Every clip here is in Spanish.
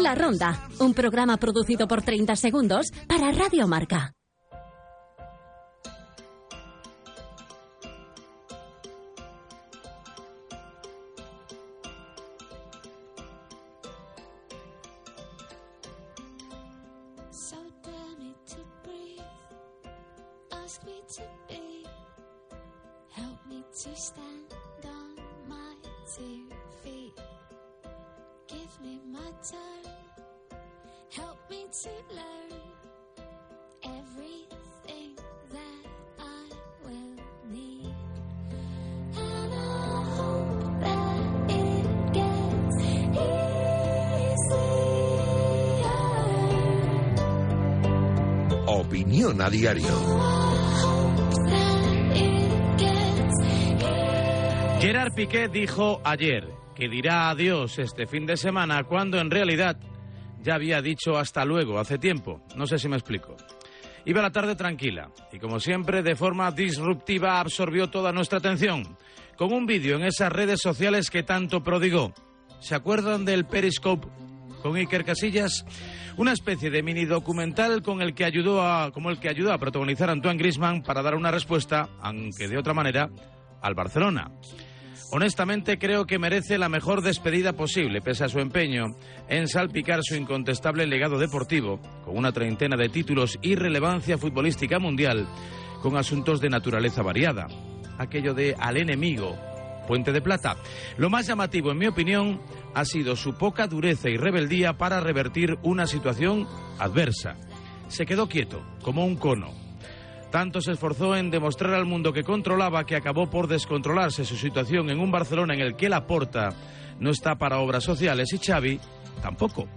La Ronda, un programa producido por 30 segundos para Radio Marca. To stand my. Give me my turn. Help me to learn everything that I will need. And I hope that it gets easier. Opinión a diario. Gerard Piqué dijo ayer que dirá adiós este fin de semana cuando en realidad ya había dicho hasta luego hace tiempo. No sé si me explico. Iba la tarde tranquila y como siempre de forma disruptiva absorbió toda nuestra atención con un vídeo en esas redes sociales que tanto prodigó. ¿Se acuerdan del Periscope con Iker Casillas? Una especie de mini documental con el que ayudó a, como el que ayudó a protagonizar Antoine Griezmann para dar una respuesta, aunque de otra manera, al Barcelona. Honestamente creo que merece la mejor despedida posible, pese a su empeño en salpicar su incontestable legado deportivo, con una treintena de títulos y relevancia futbolística mundial, con asuntos de naturaleza variada. Aquello de al enemigo, puente de plata. Lo más llamativo, en mi opinión, ha sido su poca dureza y rebeldía para revertir una situación adversa. Se quedó quieto, como un cono, tanto se esforzó en demostrar al mundo que controlaba que acabó por descontrolarse su situación en un Barcelona en el que Laporta no está para obras sociales y Xavi tampoco.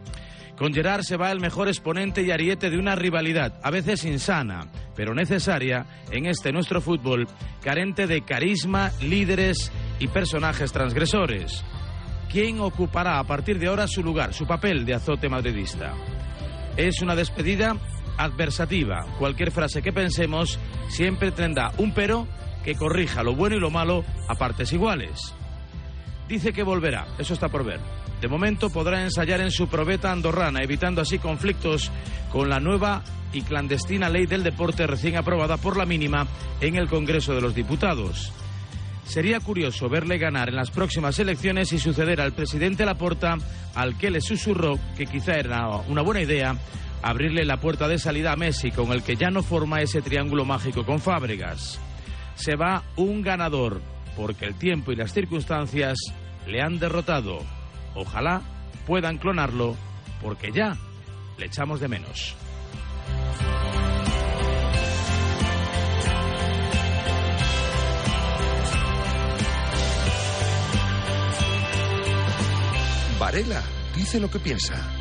Con Gerard se va el mejor exponente y ariete de una rivalidad, a veces insana, pero necesaria en este nuestro fútbol, carente de carisma, líderes y personajes transgresores. ¿Quién ocupará a partir de ahora su lugar, su papel de azote madridista? Es una despedida adversativa. Cualquier frase que pensemos siempre tendrá un pero que corrija lo bueno y lo malo a partes iguales. Dice que volverá, eso está por ver. De momento podrá ensayar en su probeta andorrana, evitando así conflictos con la nueva y clandestina ley del deporte recién aprobada por la mínima en el Congreso de los Diputados. Sería curioso verle ganar en las próximas elecciones y suceder al presidente Laporta, al que le susurró que quizá era una buena idea abrirle la puerta de salida a Messi, con el que ya no forma ese triángulo mágico con Fábregas. Se va un ganador, porque el tiempo y las circunstancias le han derrotado. Ojalá puedan clonarlo, porque ya le echamos de menos. Varela dice lo que piensa.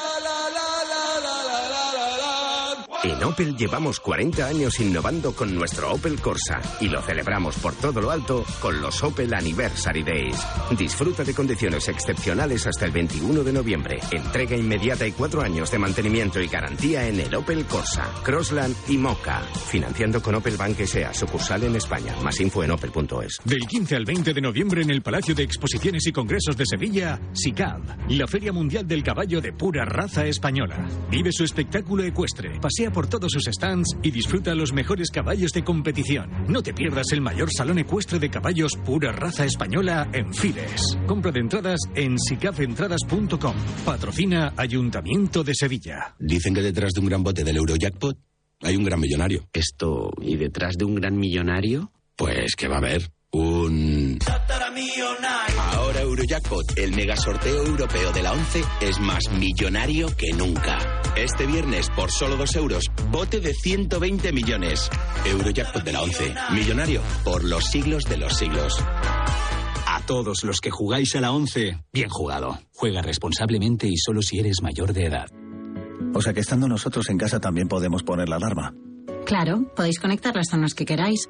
En Opel llevamos 40 años innovando con nuestro Opel Corsa y lo celebramos por todo lo alto con los Opel Anniversary Days. Disfruta de condiciones excepcionales hasta el 21 de noviembre. Entrega inmediata y cuatro años de mantenimiento y garantía en el Opel Corsa, Crossland y Mocha. Financiando con Opel Bank S.A. sucursal en España. Más info en opel.es. Del 15 al 20 de noviembre en el Palacio de Exposiciones y Congresos de Sevilla, SICAV, la Feria Mundial del Caballo de pura raza española. Vive su espectáculo ecuestre, pasea Pasea por todos sus stands y disfruta los mejores caballos de competición. No te pierdas el mayor salón ecuestre de caballos pura raza española en Fides. Compra de entradas en sicafentradas.com. Patrocina Ayuntamiento de Sevilla. Dicen que detrás de un gran bote del Eurojackpot hay un gran millonario. Esto, ¿y detrás de un gran millonario? Pues que va a haber un... Ahora Eurojackpot, el mega sorteo europeo de la 11, es más millonario que nunca. Este viernes, por solo 2 euros, bote de 120 millones. Eurojackpot de la 11, millonario por los siglos de los siglos. A todos los que jugáis a la 11, bien jugado. Juega responsablemente y solo si eres mayor de edad. O sea que estando nosotros en casa también podemos poner la alarma. Claro, podéis conectar las zonas que queráis.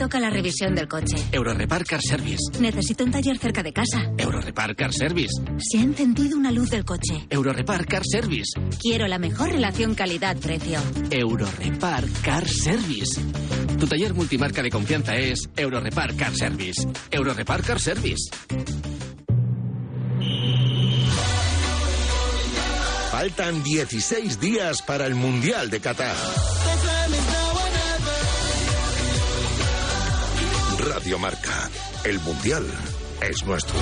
Toca la revisión del coche. Eurorepar Car Service. Necesito un taller cerca de casa. Eurorepar Car Service. Se ha encendido una luz del coche. Eurorepar Car Service. Quiero la mejor relación calidad-precio. Eurorepar Car Service. Tu taller multimarca de confianza es Eurorepar Car Service. Eurorepar Car Service. Faltan 16 días para el Mundial de Qatar. Radio Marca. El Mundial es nuestro.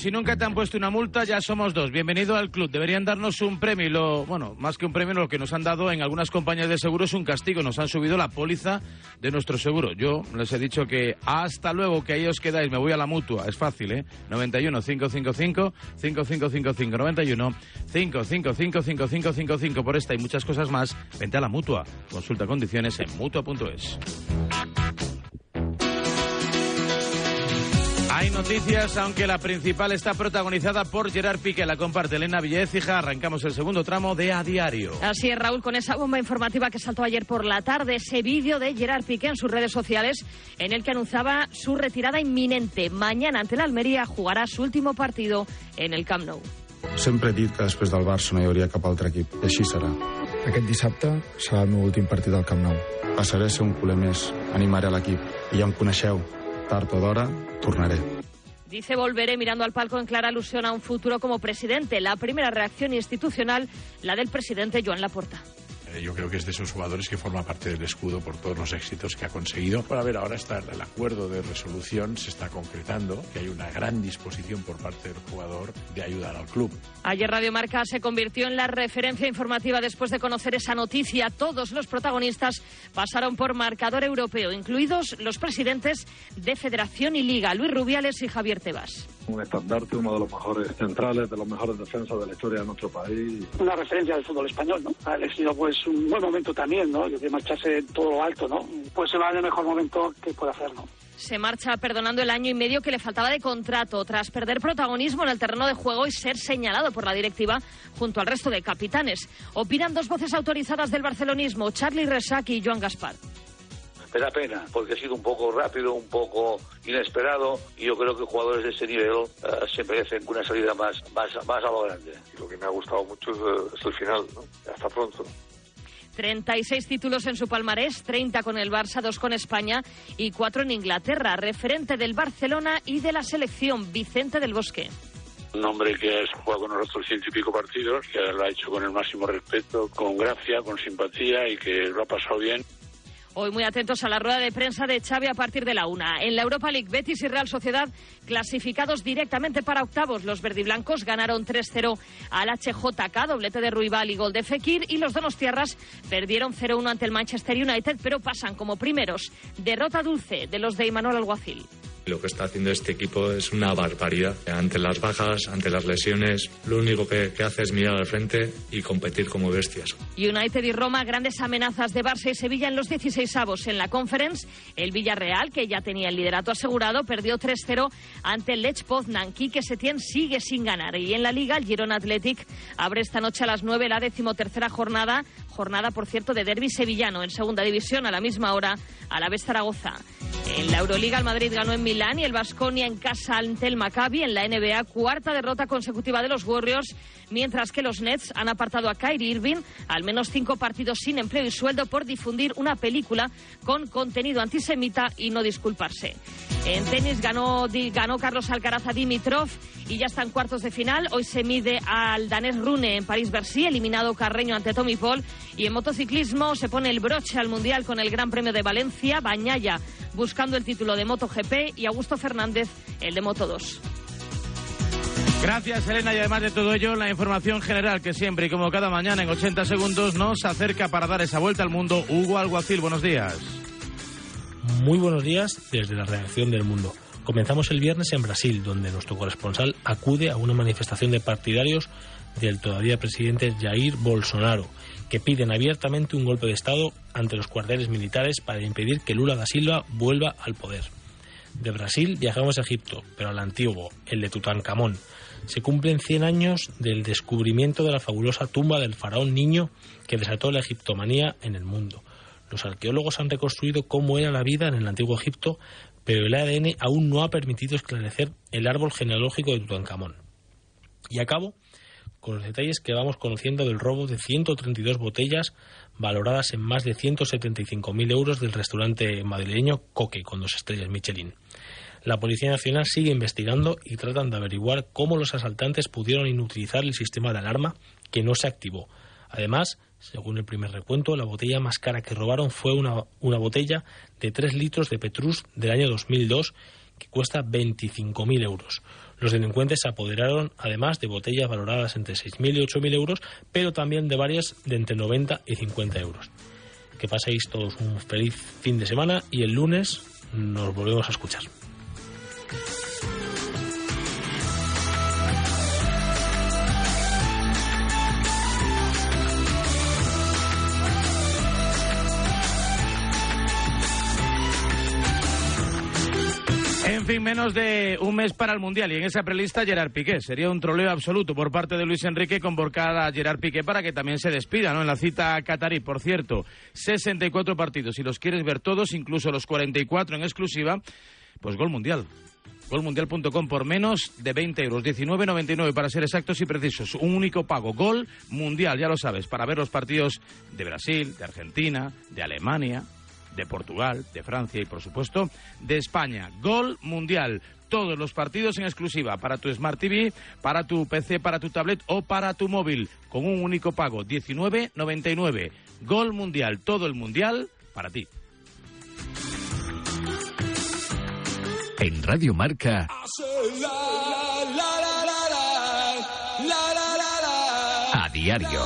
Si nunca te han puesto una multa, ya somos dos. Bienvenido al club. Deberían darnos un premio. Lo, bueno, más que un premio, lo que nos han dado en algunas compañías de seguro es un castigo. Nos han subido la póliza de nuestro seguro. Yo les he dicho que hasta luego, que ahí os quedáis. Me voy a la mutua. Es fácil, ¿eh? 91 555 5555 91 555 5555 por esta y muchas cosas más. Vente a la mutua. Consulta condiciones en mutua.es. Hay noticias, aunque la principal está protagonizada por Gerard Piqué. La comparte Elena Villecija. Arrancamos el segundo tramo de A Diario. Así es, Raúl, con esa bomba informativa que saltó ayer por la tarde, ese vídeo de Gerard Piqué en sus redes sociales en el que anunciaba su retirada inminente. Mañana ante la Almería jugará su último partido en el Camp Nou. Sempre he dit que després del Barça no hi hauria cap altre equip, i així serà. Aquest dissabte serà el meu últim partit al Camp Nou. Passaré a ser un culer més, animaré a l'equip, i ja em coneixeu, tard o d'hora, tornaré. Dice volveré mirando al palco en clara alusión a un futuro como presidente. La primera reacción institucional, la del presidente Joan Laporta. Eh, Yo creo que es de esos jugadores que forma parte del escudo por todos los éxitos que ha conseguido. A ver, ahora está el acuerdo de resolución, se está concretando, que hay una gran disposición por parte del jugador de ayudar al club. Ayer Radio Marca se convirtió en la referencia informativa después de conocer esa noticia. Todos los protagonistas pasaron por marcador europeo, incluidos los presidentes de Federación y Liga, Luis Rubiales y Javier Tebas. Un estandarte, uno de los mejores centrales, de los mejores defensas de la historia de nuestro país. una referencia del fútbol español, ¿no? Ha elegido pues un buen momento también, ¿no? De marcharse en todo lo alto, ¿no? Pues se va en el mejor momento que puede hacer, ¿no? Se marcha perdonando el año y medio que le faltaba de contrato tras perder protagonismo en el terreno de juego y ser señalado por la directiva junto al resto de capitanes. Opinan dos voces autorizadas del barcelonismo, Charlie Resac y Joan Gaspar. Me da pena, porque ha sido un poco rápido, un poco inesperado, y yo creo que jugadores de ese nivel eh, se merecen una salida más, más, más a lo grande. Lo que me ha gustado mucho es, eh, es el final, ¿no? Hasta pronto. 36 títulos en su palmarés, 30 con el Barça, 2 con España y 4 en Inglaterra. Referente del Barcelona y de la selección, Vicente del Bosque. Un hombre que ha jugado con nosotros ciento y pico partidos, que lo ha hecho con el máximo respeto, con gracia, con simpatía y que lo ha pasado bien. Hoy muy atentos a la rueda de prensa de Xavi a partir de la una. En la Europa League, Betis y Real Sociedad clasificados directamente para octavos. Los verdiblancos ganaron 3-0 al HJK, doblete de Ruibal y gol de Fekir. Y los donostiarras perdieron 0-1 ante el Manchester United, pero pasan como primeros. Derrota dulce de los de Imanol Alguacil. Lo que está haciendo este equipo es una barbaridad. Ante las bajas, ante las lesiones, lo único que, que hace es mirar al frente y competir como bestias. United y Roma, grandes amenazas de Barça y Sevilla en los 16 avos en la Conference. El Villarreal, que ya tenía el liderato asegurado, perdió 3-0 ante el Lech Poznan. Quique Setién sigue sin ganar. Y en la Liga, el Girona Athletic abre esta noche a las 9 la decimotercera jornada. Jornada, por cierto, de derby sevillano en segunda división a la misma hora a la vez Zaragoza. En la Euroliga, el Madrid ganó en Milán y el Vasconia en casa ante el Maccabi. En la NBA, cuarta derrota consecutiva de los Warriors, mientras que los Nets han apartado a Kyrie Irving, al menos cinco partidos sin empleo y sueldo por difundir una película con contenido antisemita y no disculparse. En tenis ganó, ganó Carlos Alcaraz a Dimitrov y ya está en cuartos de final. Hoy se mide al danés Rune en París-Bercy, eliminado Carreño ante Tommy Paul. Y en motociclismo se pone el broche al Mundial con el Gran Premio de Valencia. Bañaya buscando el título de MotoGP y Augusto Fernández el de Moto 2. Gracias, Elena. Y además de todo ello, la información general que siempre y como cada mañana en 80 segundos nos acerca para dar esa vuelta al mundo. Hugo Alguacil, buenos días. Muy buenos días desde la reacción del mundo. Comenzamos el viernes en Brasil, donde nuestro corresponsal acude a una manifestación de partidarios del todavía presidente Jair Bolsonaro, que piden abiertamente un golpe de Estado ante los cuarteles militares para impedir que Lula da Silva vuelva al poder. De Brasil viajamos a Egipto, pero al antiguo, el de Tutankamón. Se cumplen 100 años del descubrimiento de la fabulosa tumba del faraón niño que desató la egiptomanía en el mundo. Los arqueólogos han reconstruido cómo era la vida en el antiguo Egipto, pero el ADN aún no ha permitido esclarecer el árbol genealógico de Tutankamón. Y acabo con los detalles que vamos conociendo del robo de 132 botellas valoradas en más de 175.000 euros del restaurante madrileño Coque con dos estrellas Michelin. La Policía Nacional sigue investigando y tratan de averiguar cómo los asaltantes pudieron inutilizar el sistema de alarma que no se activó. Además, según el primer recuento, la botella más cara que robaron fue una, una botella de 3 litros de Petrus del año 2002 que cuesta 25.000 euros. Los delincuentes se apoderaron además de botellas valoradas entre 6.000 y 8.000 euros, pero también de varias de entre 90 y 50 euros. Que paséis todos un feliz fin de semana y el lunes nos volvemos a escuchar. En fin, menos de un mes para el Mundial y en esa prelista Gerard Piqué. Sería un troleo absoluto por parte de Luis Enrique convocar a Gerard Piqué para que también se despida ¿no? en la cita catarí. Por cierto, 64 partidos. Si los quieres ver todos, incluso los 44 en exclusiva, pues gol mundial. Golmundial.com por menos de 20 euros, 19,99 para ser exactos y precisos. Un único pago, Gol Mundial, ya lo sabes, para ver los partidos de Brasil, de Argentina, de Alemania, de Portugal, de Francia y, por supuesto, de España. Gol Mundial. Todos los partidos en exclusiva para tu Smart TV, para tu PC, para tu tablet o para tu móvil, con un único pago, 19,99. Gol Mundial, todo el Mundial para ti. En Radio Marca. A diario.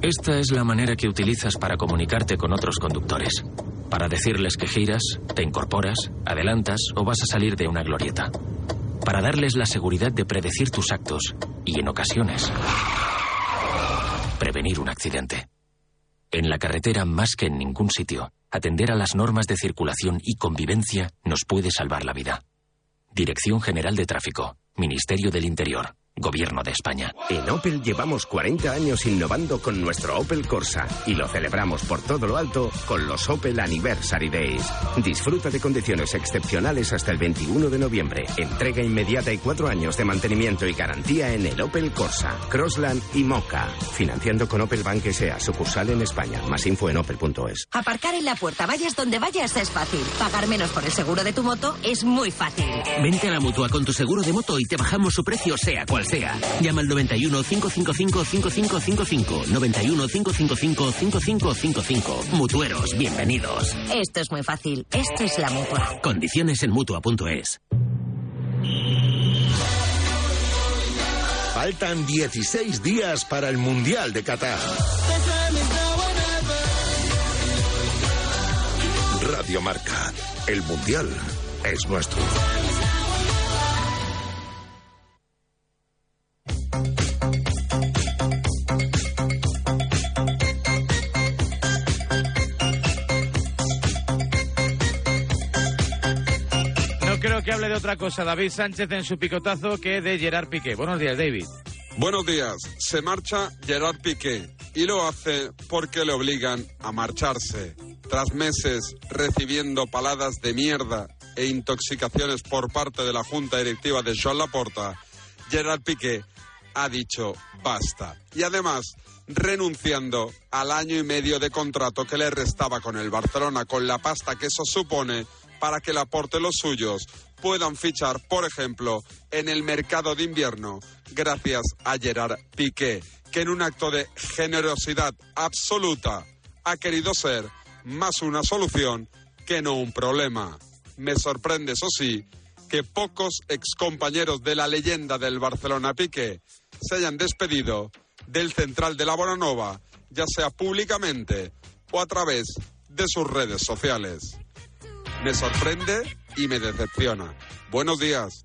Esta es la manera que utilizas para comunicarte con otros conductores. Para decirles que giras, te incorporas, adelantas o vas a salir de una glorieta. Para darles la seguridad de predecir tus actos y, en ocasiones, prevenir un accidente. En la carretera, más que en ningún sitio, atender a las normas de circulación y convivencia nos puede salvar la vida. Dirección General de Tráfico, Ministerio del Interior. Gobierno de España. En Opel llevamos 40 años innovando con nuestro Opel Corsa y lo celebramos por todo lo alto con los Opel Anniversary Days. Disfruta de condiciones excepcionales hasta el 21 de noviembre. Entrega inmediata y cuatro años de mantenimiento y garantía en el Opel Corsa, Crossland y Mocha. Financiando con Opel Bank S.A. sucursal en España. Más info en opel.es. Aparcar en la puerta, vayas donde vayas, es fácil. Pagar menos por el seguro de tu moto es muy fácil. Vente a la mutua con tu seguro de moto y te bajamos su precio, sea cual sea. Llama al 91 555 5555. 91 555 5555. Mutueros, bienvenidos. Esto es muy fácil. Esto es la mutua. Condiciones en mutua.es. Faltan 16 días para el Mundial de Qatar. Radio Marca. El Mundial es nuestro. No creo que hable de otra cosa David Sánchez en su picotazo que de Gerard Piqué. Buenos días, David. Buenos días. Se marcha Gerard Piqué y lo hace porque le obligan a marcharse. Tras meses recibiendo paladas de mierda e intoxicaciones por parte de la junta directiva de Joan Laporta, Gerard Piqué ha dicho basta. Y además, renunciando al año y medio de contrato que le restaba con el Barcelona, con la pasta que eso supone para que Laporte y los suyos puedan fichar, por ejemplo, en el mercado de invierno, gracias a Gerard Piqué, que en un acto de generosidad absoluta ha querido ser más una solución que no un problema. Me sorprende, eso sí, que pocos excompañeros de la leyenda del Barcelona Piqué se hayan despedido del central de la Bonanova, ya sea públicamente o a través de sus redes sociales. Me sorprende y me decepciona. Buenos días.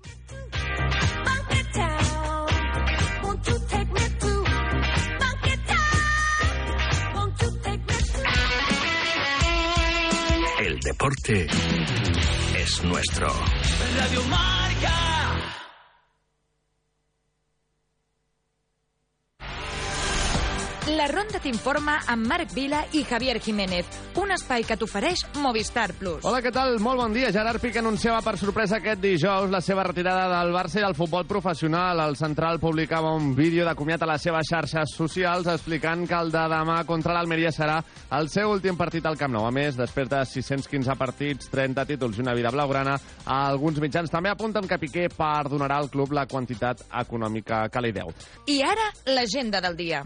El deporte es nuestro. Radio Marca. La Ronda t'informa amb Marc Vila i Javier Jiménez. Un espai que t'ofereix Movistar Plus. Hola, què tal? Molt bon dia. Gerard Piqué anunciava per sorpresa aquest dijous la seva retirada del Barça i del futbol professional. El central publicava un vídeo de comiat a les seves xarxes socials explicant que el de demà contra l'Almeria serà el seu últim partit al Camp Nou. A més, després de 615 partits, 30 títols i una vida blaugrana, alguns mitjans també apunten que Piqué perdonarà al club la quantitat econòmica que li deu. I ara, l'agenda del dia.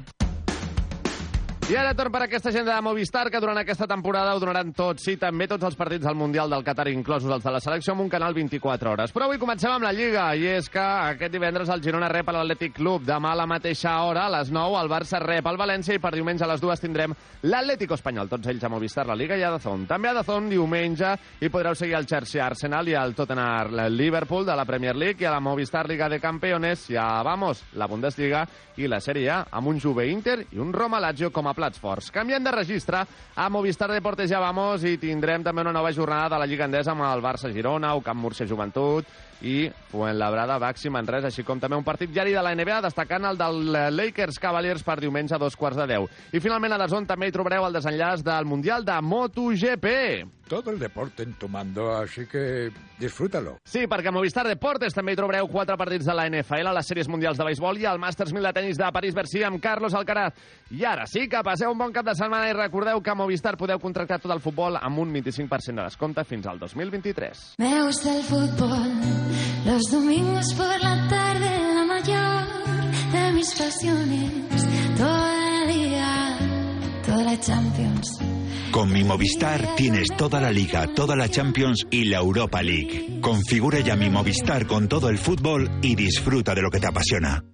I ara torn per aquesta agenda de Movistar, que durant aquesta temporada ho donaran tots, sí, també tots els partits del Mundial del Qatar, inclosos els de la selecció, amb un canal 24 hores. Però avui comencem amb la Lliga, i és que aquest divendres el Girona rep a l'Atlètic Club. Demà a la mateixa hora, a les 9, el Barça rep al València, i per diumenge a les 2 tindrem l'Atlético Espanyol. Tots ells a Movistar, la Liga i a Dazón. També a Dazón, diumenge, i podreu seguir el Chelsea Arsenal i el Tottenham Liverpool de la Premier League, i a la Movistar Liga de Campeones, ja vamos, la Bundesliga i la Sèrie A, amb un Juve Inter i un Roma Lazio com a plats forts. Canviant de registre, a Movistar Deportes ja vamos i tindrem també una nova jornada de la Lliga Endesa amb el Barça Girona, o Camp Murcia Joventut i Fuenlabrada Baxi Manresa, així com també un partit diari de la NBA, destacant el del Lakers Cavaliers per diumenge a dos quarts de deu. I finalment a Dazón també hi trobareu el desenllaç del Mundial de MotoGP. Todo el deporte en tu mando, así que disfrútalo. Sí, perquè a Movistar Deportes també hi trobareu quatre partits de la NFL, les sèries mundials de béisbol i el Masters 1000 de tennis de París-Bercy amb Carlos Alcaraz. I ara sí que passeu un bon cap de setmana i recordeu que a Movistar podeu contractar tot el futbol amb un 25% de descompte fins al 2023. Me gusta el fútbol, los domingos por la tarde, la mayor de mis pasiones, toda la liga, toda la Champions. Con mi Movistar tienes toda la Liga, toda la Champions y la Europa League. Configura ya mi Movistar con todo el fútbol y disfruta de lo que te apasiona.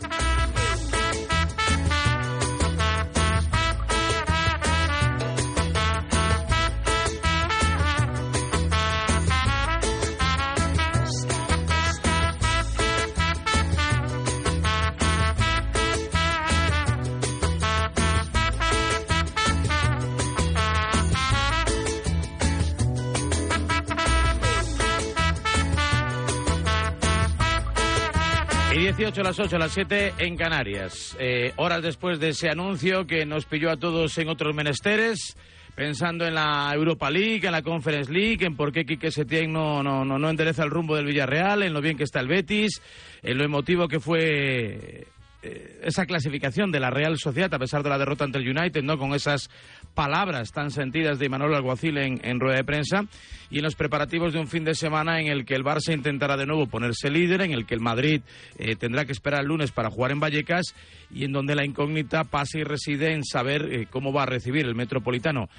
18 a las 8 a las 7 en Canarias. Eh, horas después de ese anuncio que nos pilló a todos en otros menesteres, pensando en la Europa League, en la Conference League, en por qué Quique Setién no, no, no, no endereza el rumbo del Villarreal, en lo bien que está el Betis, en lo emotivo que fue eh, esa clasificación de la Real Sociedad a pesar de la derrota ante el United, ¿no? Con esas palabras tan sentidas de Manuel Alguacil en, rueda de prensa y en los preparativos de un fin de semana en el que el Barça intentará de nuevo ponerse líder, en el que el Madrid eh, tendrá que esperar el lunes para jugar en Vallecas y en donde la incógnita pasa y reside en saber eh, cómo va a recibir el Metropolitano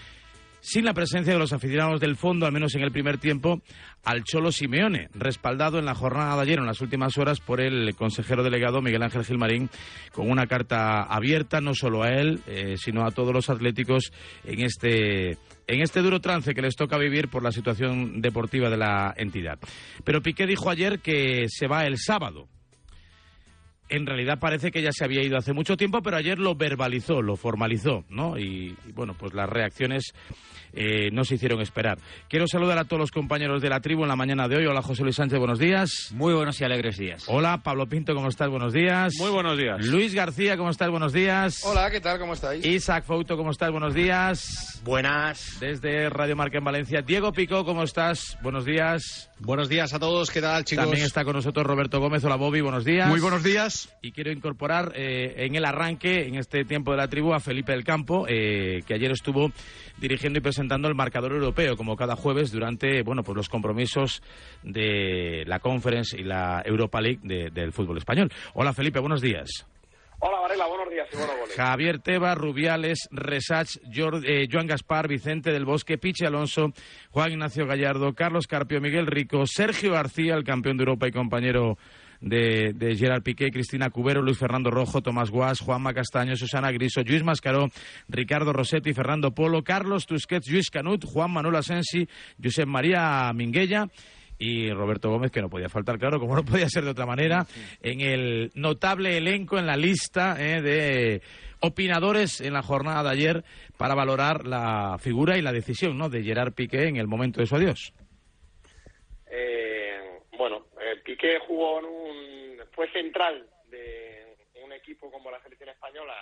sin la presencia de los aficionados del fondo, al menos en el primer tiempo, al Cholo Simeone, respaldado en la jornada de ayer, en las últimas horas, por el consejero delegado Miguel Ángel Gilmarín, con una carta abierta no solo a él, eh, sino a todos los atléticos en este, en este duro trance que les toca vivir por la situación deportiva de la entidad. Pero Piqué dijo ayer que se va el sábado en realidad parece que ya se había ido hace mucho tiempo, pero ayer lo verbalizó, lo formalizó, ¿no? Y, bueno, pues las reacciones eh, no se hicieron esperar. Quiero saludar a todos los compañeros de la tribu en la mañana de hoy. Hola, José Luis Sánchez, buenos días. Muy buenos y alegres días. Hola, Pablo Pinto, ¿cómo estás? Buenos días. Muy buenos días. Luis García, ¿cómo estás? Buenos días. Hola, ¿qué tal? ¿Cómo estáis? Isaac Fouto, ¿cómo estás? Buenos días. Buenas. Desde Radio Marca en Valencia. Diego Pico, ¿cómo estás? Buenos días. Buenos días a todos, ¿qué tal, chicos? También está con nosotros Roberto Gómez. Hola, Bobby, buenos días. Muy buenos días. Y quiero incorporar eh, en el arranque, en este tiempo de la tribu, a Felipe del Campo, eh, que ayer estuvo dirigiendo y presentando el marcador europeo, como cada jueves, durante bueno, pues los compromisos de la Conference y la Europa League del fútbol español. Hola Felipe, buenos días. Hola Varela, buenos días y buenos goles. Javier Teba, Rubiales, Resach, eh, Joan Gaspar, Vicente del Bosque, Piche Alonso, Juan Ignacio Gallardo, Carlos Carpio, Miguel Rico, Sergio García, el campeón de Europa y compañero de, Gerard Piqué, Cristina Cubero, Luis Fernando Rojo, Tomás Guas, Juanma Castaño, Susana Griso, Luis Mascaró, Ricardo Rossetti, Fernando Polo, Carlos Tusquets, Luis Canut, Juan Manuel Asensi, Josep María Minguella y Roberto Gómez, que no podía faltar, claro, como no podía ser de otra manera, en el notable elenco, en la lista eh, de opinadores en la jornada de ayer para valorar la figura y la decisión ¿no? de Gerard Piqué en el momento de su adiós. Eh, bueno, Piqué jugó en un, fue central de un equipo como la selección española,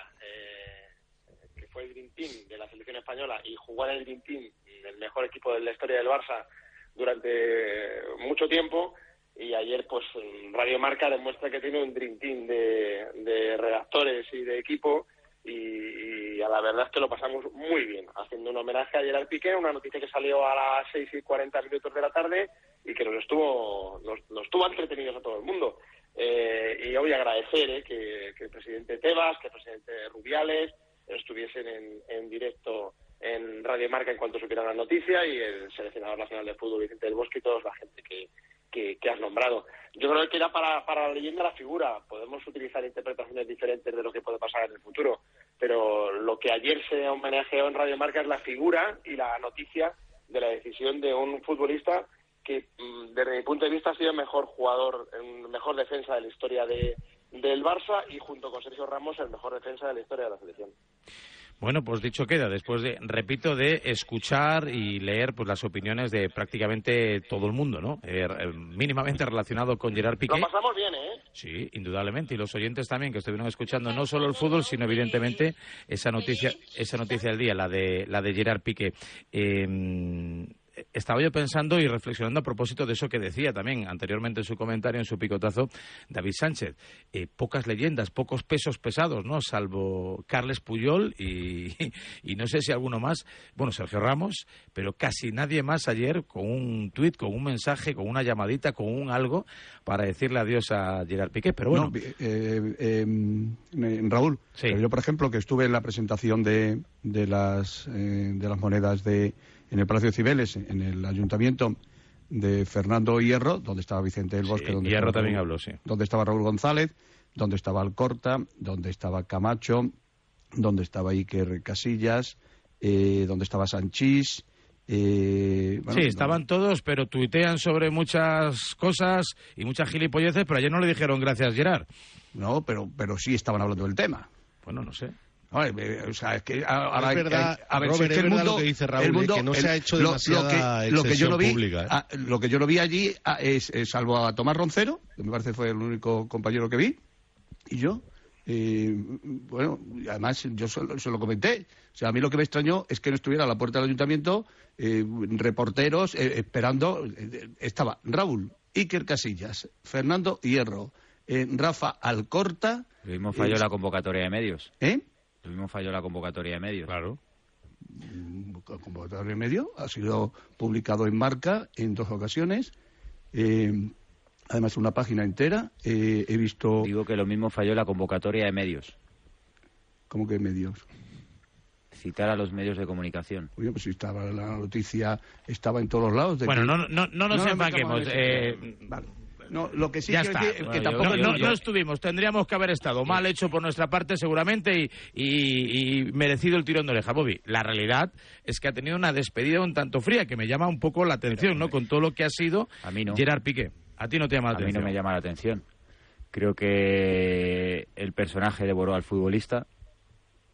que fue el Dream Team de la selección española, y jugó en el Dream Team, el mejor equipo de la historia del Barça, durante mucho tiempo y ayer pues Radio Marca demuestra que tiene un dream team de, redactores y de equipo y, a la verdad es que lo pasamos muy bien haciendo un homenaje a Gerard Piqué, una noticia que salió a las 6 y 40 minutos de la tarde y que nos estuvo nos, nos estuvo entretenidos a todo el mundo. Eh, y hoy agradecer eh, que, que, el presidente Tebas, que el presidente Rubiales estuviesen en, en directo en Radio Marca en cuanto supieran la noticia y el seleccionador nacional de fútbol Vicente del Bosque y toda la gente que, que, has nombrado. Yo creo que era para, para la leyenda la figura. Podemos utilizar interpretaciones diferentes de lo que puede pasar en el futuro, pero lo que ayer se homenajeó en Radio Marca es la figura y la noticia de la decisión de un futbolista que, mm, desde mi punto de vista, ha sido el mejor jugador, el mejor defensa de la historia de, del Barça y, junto con Sergio Ramos, el mejor defensa de la historia de la selección. Bueno, pues dicho queda, después de, repito, de escuchar y leer pues las opiniones de prácticamente todo el mundo, ¿no? Eh, mínimamente relacionado con Gerard Piqué. Lo pasamos bien, ¿eh? Sí, indudablemente. Y los oyentes también que estuvieron escuchando no solo el fútbol, sino evidentemente esa noticia, esa noticia del día, la de, la de Gerard Piqué. Eh, estaba yo pensando y reflexionando a propósito de eso que decía también anteriormente en su comentario, en su picotazo, David Sánchez. Eh, pocas leyendas, pocos pesos pesados, ¿no? Salvo Carles Puyol y, y, no sé si alguno más, bueno, Sergio Ramos, pero casi nadie más ayer con un tuit, con un mensaje, con una llamadita, con un algo para decirle adiós a Gerard Piqué. Pero bueno. Eh, em, Raúl, yo por ejemplo que estuve en la presentación de, de, las, eh, de las monedas de en el Palacio de Cibeles, en el ayuntamiento de Fernando Hierro, donde estaba Vicente del Bosque. donde Hierro también habló, sí. Donde estaba Raúl González, donde estaba Alcorta, donde estaba Camacho, donde estaba Iker Casillas, eh, donde estaba Sanchís. Eh, sí, estaban todos, pero tuitean sobre muchas cosas y muchas gilipolleces, pero ayer no le dijeron gracias, Gerard. No, pero, pero sí estaban hablando del tema. Bueno, no sé. Eh, o sea, es que ahora, es verdad, a ver, Robert, es, que el mundo, lo que dice Raúl, que no se ha hecho demasiada lo, que, yo no vi, pública. ¿eh? lo que yo no vi allí es, salvo a Tomás Roncero, que me parece fue el único compañero que vi, y yo, Eh, bueno, además yo se lo, comenté. O sea, a mí lo que me extrañó es que no estuviera a la puerta del ayuntamiento eh, reporteros eh, esperando. estaba Raúl, Iker Casillas, Fernando Hierro, Rafa Alcorta. Lo mismo falló la convocatoria de medios. ¿Eh? Lo mismo falló la convocatoria de medios. Claro. Mm, convocatoria de medios ha sido publicado en marca en dos ocasiones. Eh, además una página entera. Eh, he visto... Digo que lo mismo falló la convocatoria de medios. ¿Cómo que medios? Citar a los medios de comunicación. Oye, pues si estaba la noticia, estaba en todos los lados. bueno, no, no, no nos embarquemos. Eh, no, lo que sí ya está. que tampoco no, estuvimos, tendríamos que haber estado mal hecho por nuestra parte seguramente y, merecido el tirón de oreja. Bobby, la realidad es que ha tenido una despedida un tanto fría que me llama un poco la atención, ¿no? Con todo lo que ha sido a mí no. Gerard Piqué. ¿A ti no te llama la atención? A mí no me llama la atención. Creo que el personaje devoró al futbolista,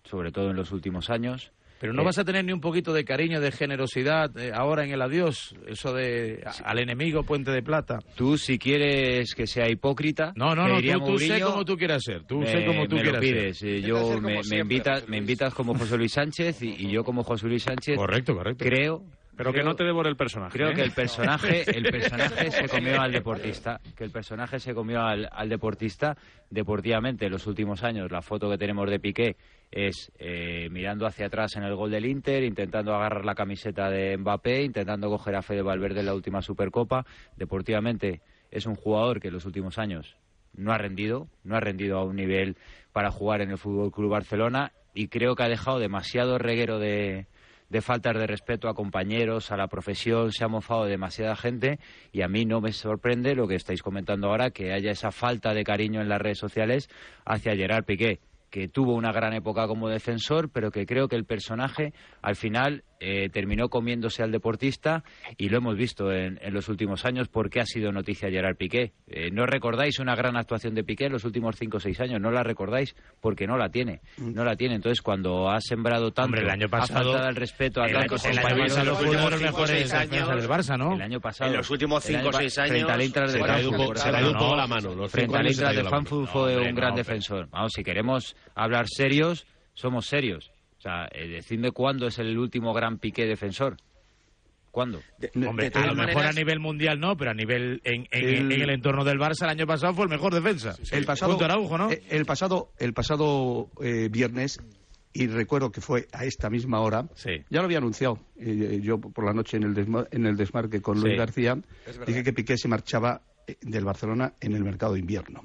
sobre todo en los últimos años. Pero no eh, vas a tener ni un poquito de cariño, de generosidad eh, ahora en el adiós, eso de al enemigo puente de plata. Tú si quieres que sea hipócrita, no, no, no, tú, sé como tú quieras ser, tú sé como tú quieras pides. Ser. Yo me, invitas, me invitas como José Luis Sánchez y, yo como José Luis Sánchez. Correcto, correcto. Creo pero que no te devore el personaje. Creo ¿eh? que el personaje, el personaje se comió al deportista. Que el personaje se comió al, al deportista deportivamente en los últimos años. La foto que tenemos de Piqué es eh, mirando hacia atrás en el gol del Inter, intentando agarrar la camiseta de Mbappé, intentando coger a Fede Valverde en la última Supercopa. Deportivamente es un jugador que en los últimos años no ha rendido, no ha rendido a un nivel para jugar en el Fútbol Club Barcelona y creo que ha dejado demasiado reguero de, de faltas de respeto a compañeros, a la profesión, se ha mofado demasiada gente y a mí no me sorprende lo que estáis comentando ahora, que haya esa falta de cariño en las redes sociales hacia Gerard Piqué que tuvo una gran época como defensor, pero que creo que el personaje al final eh, terminó comiéndose al deportista y lo hemos visto en, los últimos años porque ha sido noticia Gerard Piqué. Eh, ¿No recordáis una gran actuación de Piqué en los últimos cinco o seis años? No la recordáis porque no la tiene. No la tiene. Entonces, cuando ha sembrado tanto, el año pasado, ha el respeto a tantos el año pasado fue uno de los mejores defensas del Barça, ¿no? El año pasado. En los últimos cinco o seis años. Frente al Inter de. Se la mano. Frente al Inter de Frankfurt fue un gran defensor. Vamos, si queremos hablar serios, somos serios sea, eh, decidme cuándo es el último gran piqué defensor. ¿Cuándo? Hombre, a lo mejor a nivel mundial no, pero a nivel en, el, entorno del Barça el año pasado fue el mejor defensa. el pasado, ¿no? Eh, el pasado, el pasado eh, viernes y recuerdo que fue a esta misma hora. Ya lo había anunciado yo por la noche en el, en el desmarque con Luis García. Dije que Piqué se marchaba del Barcelona en el mercado de invierno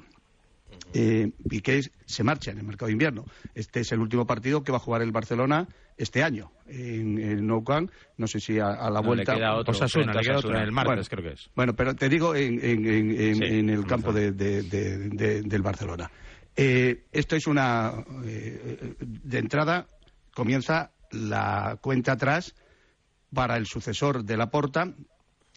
eh, Piqué se marcha en el mercado de invierno. Este es el último partido que va a jugar el Barcelona este año en el Nou Camp. No sé si a, la vuelta. Le queda otro, Osasuna, le queda otro en el martes, bueno, creo que es. Bueno, pero te digo en, el campo del Barcelona. Eh, esto es una. Eh, de entrada, comienza la cuenta atrás para el sucesor de la Porta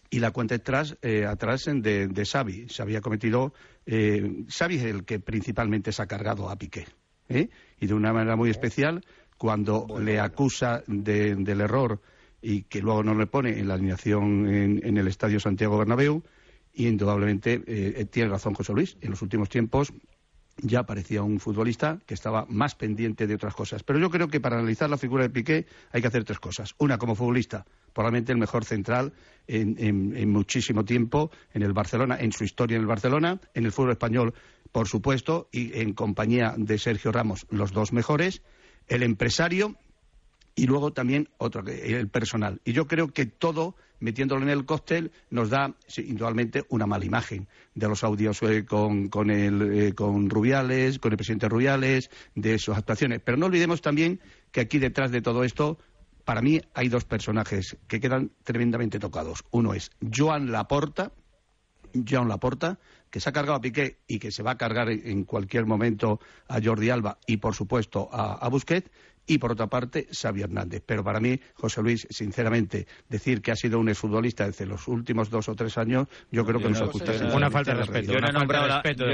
y la cuenta atrás, eh, atrás de, de Xavi. Se había cometido eh, Xavi es el que principalmente se ha cargado a Piqué. ¿eh? Y de una manera muy especial, cuando le acusa del error y que luego no le pone en la alineación en, el Estadio Santiago Bernabéu, y indudablemente eh, tiene razón José Luis. En los últimos tiempos ya parecía un futbolista que estaba más pendiente de otras cosas. Pero yo creo que para analizar la figura de Piqué hay que hacer tres cosas. Una, como futbolista, probablemente el mejor central en, muchísimo tiempo en el Barcelona, en su historia en el Barcelona, en el fútbol español, por supuesto, y en compañía de Sergio Ramos, los dos mejores. El empresario, y luego también otro, el personal. Y yo creo que todo, metiéndolo en el cóctel, nos da indudablemente una mala imagen de los audios eh, con, con, el, eh, con Rubiales, con el presidente Rubiales, de sus actuaciones. Pero no olvidemos también que aquí detrás de todo esto, para mí hay dos personajes que quedan tremendamente tocados. Uno es Joan Laporta, Joan Laporta, que se ha cargado a Piqué y que se va a cargar en cualquier momento a Jordi Alba y, por supuesto, a, a Busquets, y por otra parte Xavi Hernández. Pero para mí, José Luis, sinceramente, decir que ha sido un exfutbolista desde los últimos dos o tres años, yo creo que no, se Una falta de respeto. Yo no he nombrado la, respeto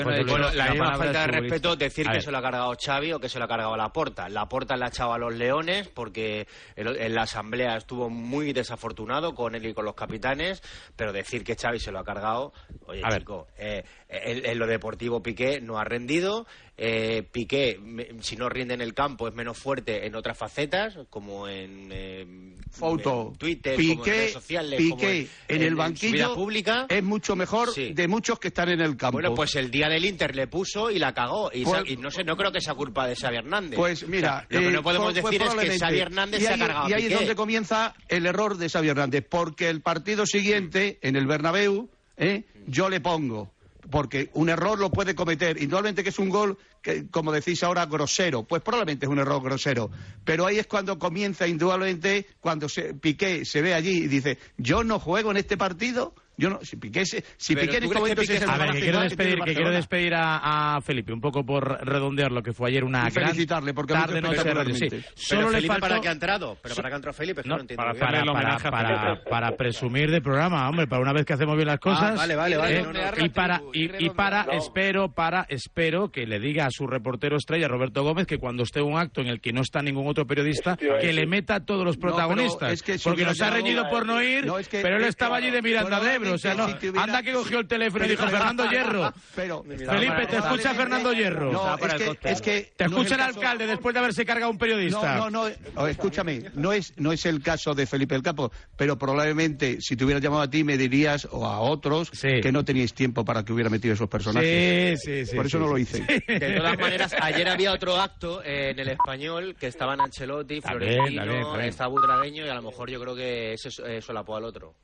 la misma falta de respeto decir que se lo ha cargado Xavi o que se lo ha cargado la Porta. La Porta la ha echado a los Leones porque en la asamblea estuvo muy desafortunado con él y con los capitanes, pero decir que Xavi se lo ha cargado, oye chico, eh, en, lo deportivo Piqué no ha rendido, eh, Piqué, si no rinde en el campo, es menos fuerte en otras facetas, como en, eh, Foto. Twitter, Piqué, como en redes sociales, Piqué en, el banquillo pública. es mucho mejor de muchos que están en el campo. Bueno, pues el día del Inter le puso y la cagó. Y, Pues- y no sé, no creo que sea culpa de Xavi Hernández. Pues mira, O sea, lo que eh, no podemos fue decir es que. Xavi Hernández y se ha cargado Y a ahí es donde comienza el error de Xavi Hernández, porque el partido siguiente, en el Bernabéu, ¿eh? yo le pongo. Porque un error lo puede cometer, indudablemente que es un gol, que, como decís ahora, grosero. Pues probablemente es un error grosero. Pero ahí es cuando comienza, indudablemente, cuando se, Piqué se ve allí y dice, yo no juego en este partido. Yo no, si Piqué, se- si Pero Piqué en ¿tú este que Piqué es el está- A ver, que quiero despedir, que quiero despedir a, a Felipe, un poco por redondear lo que fue ayer una Y gran felicitarle, porque tarde noche de radio. Sí, solo le faltó ¿para qué ha entrado? ¿Pero para qué ha entrado Felipe? Es que no, No, lo entiendo para, bien. para, para, para- para presumir de programa, hombre, para una vez que hacemos bien las cosas. Ah, vale, vale, vale, ¿eh? no, no. Y para, y, y para, No. espero, para, espero que le diga a su reportero estrella, Roberto Gómez, que cuando esté un acto en el que no está ningún otro periodista, que le meta a todos los protagonistas. que porque nos ha reñido por no ir, que- pero él es estaba que- allí de Miranda de Ebro. O sea, no, hubiera- anda que cogió el teléfono y dijo Fernando Hierro. Pero, Felipe, te escucha Fernando Hierro. No, es que, es que Te no es escucha el alcalde después de haberse cargado un periodista. No, no, no. escúchame, no es, no es el caso de Felipe el Capo, pero probablemente si te hubieras llamado a ti me dirías, o a otros, que no teníais tiempo para que hubiera metido esos personajes. Sí, sí, sí, Por eso sí, no lo sí. hice. De todas maneras, ayer había otro acto eh, en el español que estaban Ancelotti, Florentino, estaba Butragueño y a lo mejor yo creo que eso eh, solapó al otro.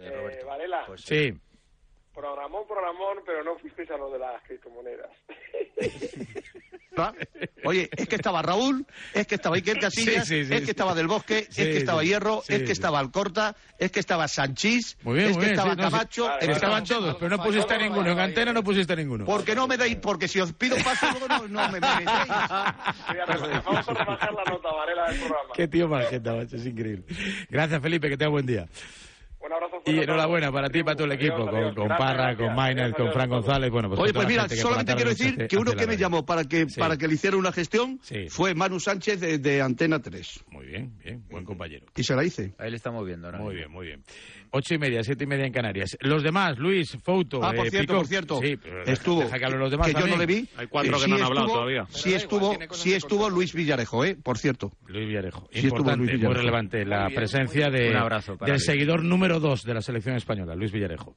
Eh, Roberto. Varela, Pues Sí. programón, programón, pero no fuisteis a lo de las criptomonedas. ¿Va? Oye, es que estaba Raúl, es que estaba Iker Casillas, Sí, sí, sí, es que estaba Del Bosque, Sí, es que estaba. Hierro, Sí, es que estaba Alcorta, es que estaba Sanchís, Muy bien, es muy que bien, estaba sí, no, sí. Camacho, es que Estaban estaba- todos, pero no pusiste a ninguno. En antena no pusiste a ninguno. Porque no me dais, porque si os pido paso luego no, no me, me metéis. Vamos a rebajar la nota, Varela, del programa. Qué tío macho, es increíble. Gracias, Felipe, que tenga buen día. Un abrazo Y fuerte a enhorabuena para ti y para todo el equipo, Adiós, con, adiós. con Gracias, Parra, gracias. con Maynard, con adiós. Fran González. Bueno, pues Oye, con pues mira, solamente quiero decir que uno que me llamó para que, Sí. para que le hiciera una gestión Sí. fue Manu Sánchez de, de Antena 3. Muy bien, bien, buen compañero. Y se la hice. Ahí le estamos viendo, ¿no? Muy bien, muy bien. Ocho y media, siete y media en Canarias. Los demás, Luis, Fouto, Ah, por eh, cierto, Pico. por cierto, Sí, estuvo, deja que hablen los demás que yo no le vi. Hay cuatro eh, que sí no han hablado estuvo- todavía. Sí estuvo, sí estuvo Luis Villarejo, eh, por cierto. Luis Villarejo. Sí, estuvo Importante, Luis Villarejo. muy relevante la Muy bien, presencia de, Un abrazo para del seguidor número dos de la selección española, Luis Villarejo.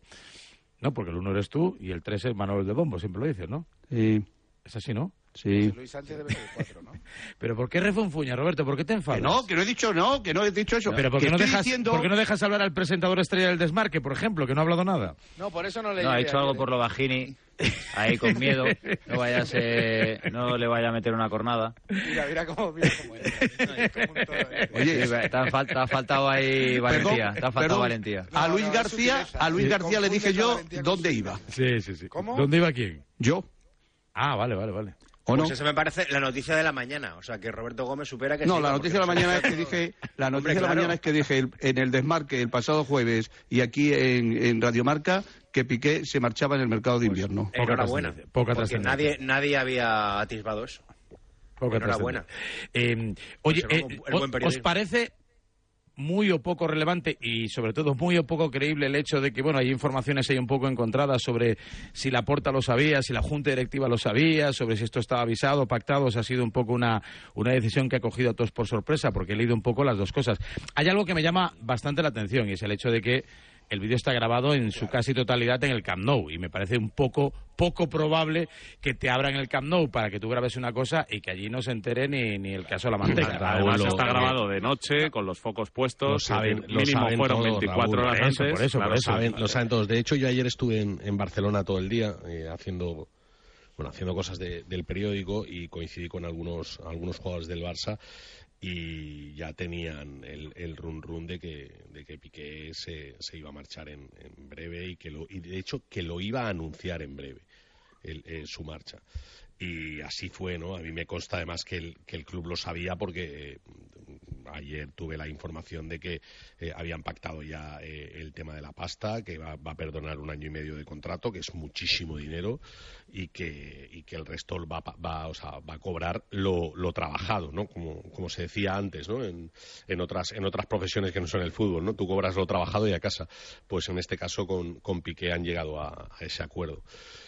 No, porque el uno eres tú y el tres es Manuel de Bombo, siempre lo dices, ¿no? Sí. Es así, ¿no? Sí. Luis Sánchez debe ser el cuatro, ¿no? Pero ¿por qué refunfuña, Roberto? ¿Por qué te enfadas? Que no, que no he dicho no, que no he dicho eso. Pero ¿por qué, no dejas, diciendo- por qué no dejas hablar al presentador estrella del desmarque, por ejemplo, que no ha hablado nada? No, por eso no le No, ha hecho algo ¿eh? por lo bajini, ahí con miedo. No, vaya a ser- no le vaya a meter una cornada. Mira, mira cómo, mira cómo entra. Oye, Sí, te, ha fal- te ha faltado ahí valentía. te ha faltado perdón, valentía. A No, Luis no, García, a Luis. García le dije yo dónde iba. Sí, sí, sí. ¿Cómo? ¿Dónde iba quién? Yo. Ah, vale, vale, vale. ¿O no? Pues eso me parece la noticia de la mañana. O sea, que Roberto Gómez supera que No, sí, la noticia de la no mañana es que dije, la noticia Hombre, de la claro. mañana es que dije el- en el desmarque el pasado jueves y aquí en, en Radiomarca que Piqué se marchaba en el mercado de invierno. Poca Enhorabuena. trascendencia, poca porque trascendencia. nadie, nadie había atisbado eso. Poca Enhorabuena. Eh, oye, Pues eh, ¿os- ¿os periodismo. parece muy o poco relevante y sobre todo muy o poco creíble el hecho de que bueno hay informaciones ahí un poco encontradas sobre si la Porta lo sabía, si la Junta Directiva lo sabía, sobre si esto estaba avisado, pactado, o si ha sido un poco una, una decisión que ha cogido a todos por sorpresa, porque he leído un poco las dos cosas. Hay algo que me llama bastante la atención y es el hecho de que el vídeo está grabado en su casi totalidad en el Camp Nou y me parece un poco poco probable que te abran el Camp Nou para que tú grabes una cosa y que allí no se entere ni, ni el caso de la manteca. Además Raúl, está grabado de noche, con los focos puestos. Lo saben, lo mínimo saben fueron todos, 24 Raúl. horas Por eso, antes. por eso, claro, por eso. Saben- lo saben todos. De hecho, yo ayer estuve en, en Barcelona todo el día eh, haciendo bueno haciendo cosas de- del periódico y coincidí con algunos algunos jugadores del Barça y ya tenían el, el run run de que de que Piqué se, se iba a marchar en, en breve y que lo y de hecho que lo iba a anunciar en breve el- su marcha. Y así fue no a mí me consta además que el, que el club lo sabía porque eh, ayer tuve la información de que eh, habían pactado ya eh, el tema de la pasta, que va, va a perdonar un año y medio de contrato, que es muchísimo dinero, y que, y que el resto va, va, o sea, va a cobrar lo, lo trabajado, ¿no? Como, como se decía antes, ¿no? En, en, otras, en otras profesiones que no son el fútbol, ¿no? Tú cobras lo trabajado y a casa. Pues en este caso con, con Piqué han llegado a, a ese acuerdo.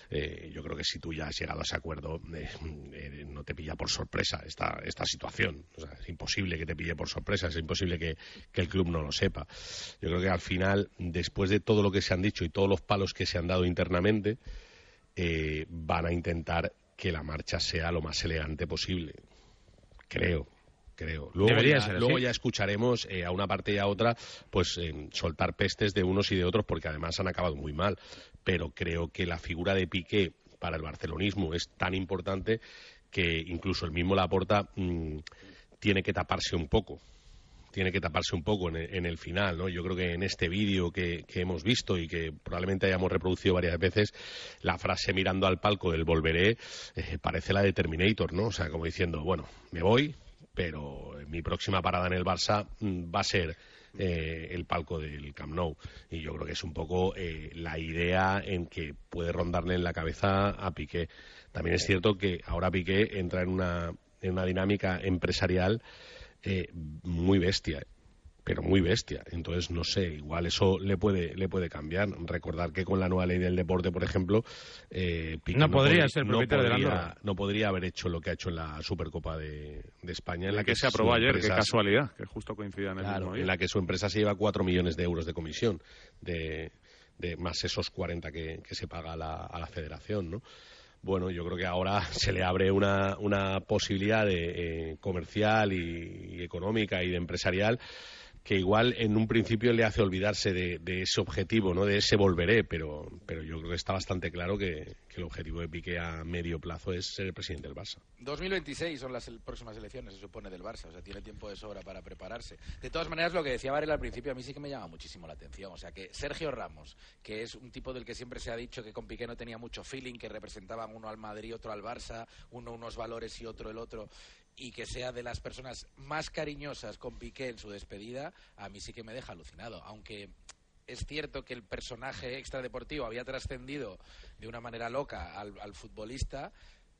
eh, yo creo que si tú ya has llegado a ese acuerdo, eh, eh, no te pilla por sorpresa esta, esta situación. O sea, es imposible que te pille por sorpresa, es imposible que, que el club no lo sepa. Yo creo que al final, después de todo lo que se han dicho y todos los palos que se han dado internamente, eh, van a intentar que la marcha sea lo más elegante posible. Creo, creo. Luego, ya, ser escucharemos eh, a una parte y a otra, pues eh, soltar pestes de unos y de otros, porque además han acabado muy mal. Pero creo que la figura de Piqué para el barcelonismo es tan importante que incluso el mismo Laporta mm, tiene que taparse un poco tiene que taparse un poco en el, en el final, ¿no? Yo creo que en este vídeo que, que hemos visto y que probablemente hayamos reproducido varias veces, la frase mirando al palco del volveré eh, parece la de Terminator, ¿no? O sea, como diciendo, bueno, me voy, pero mi próxima parada en el Barça mm, va a ser eh, el palco del Camp Nou. Y yo creo que es un poco eh, la idea en que puede rondarle en la cabeza a Piqué. También es cierto que ahora Piqué entra en una, en una dinámica empresarial eh, muy bestia pero muy bestia. Entonces, no sé, igual eso le puede, le puede cambiar. Recordar que con la nueva ley del deporte, por ejemplo, eh, Piqué No podría pod- ser no propietario del podría- Andorra. no podría haber hecho lo que ha hecho en la Supercopa de, de España, en la que que se aprobó ayer, qué casualidad, que justo coincida en el Claro, mismo día. en la que su empresa se lleva 4 millones de euros de comisión, de, de más esos 40 que, que se paga a la, a la federación, ¿no? Bueno, yo creo que ahora se le abre una, una posibilidad de, eh, comercial y, y económica y de empresarial que igual en un principio le hace olvidarse de, ese objetivo, ¿no? de ese volveré, pero, pero yo creo que está bastante claro que, el objetivo de Piqué a medio plazo es ser el presidente del Barça. 2026 son las próximas elecciones, se supone, del Barça. O sea, tiene tiempo de sobra para prepararse. De todas maneras, lo que decía Varela al principio a mí sí que me llama muchísimo la atención. O sea, que Sergio Ramos, que es un tipo del que siempre se ha dicho que con Piqué no tenía mucho feeling, que representaban uno al Madrid, otro al Barça, uno unos valores y otro el otro, y que sea de las personas más cariñosas con Piqué en su despedida, a mí sí que me deja alucinado. Aunque es cierto que el personaje extradeportivo había trascendido de una manera loca al, futbolista.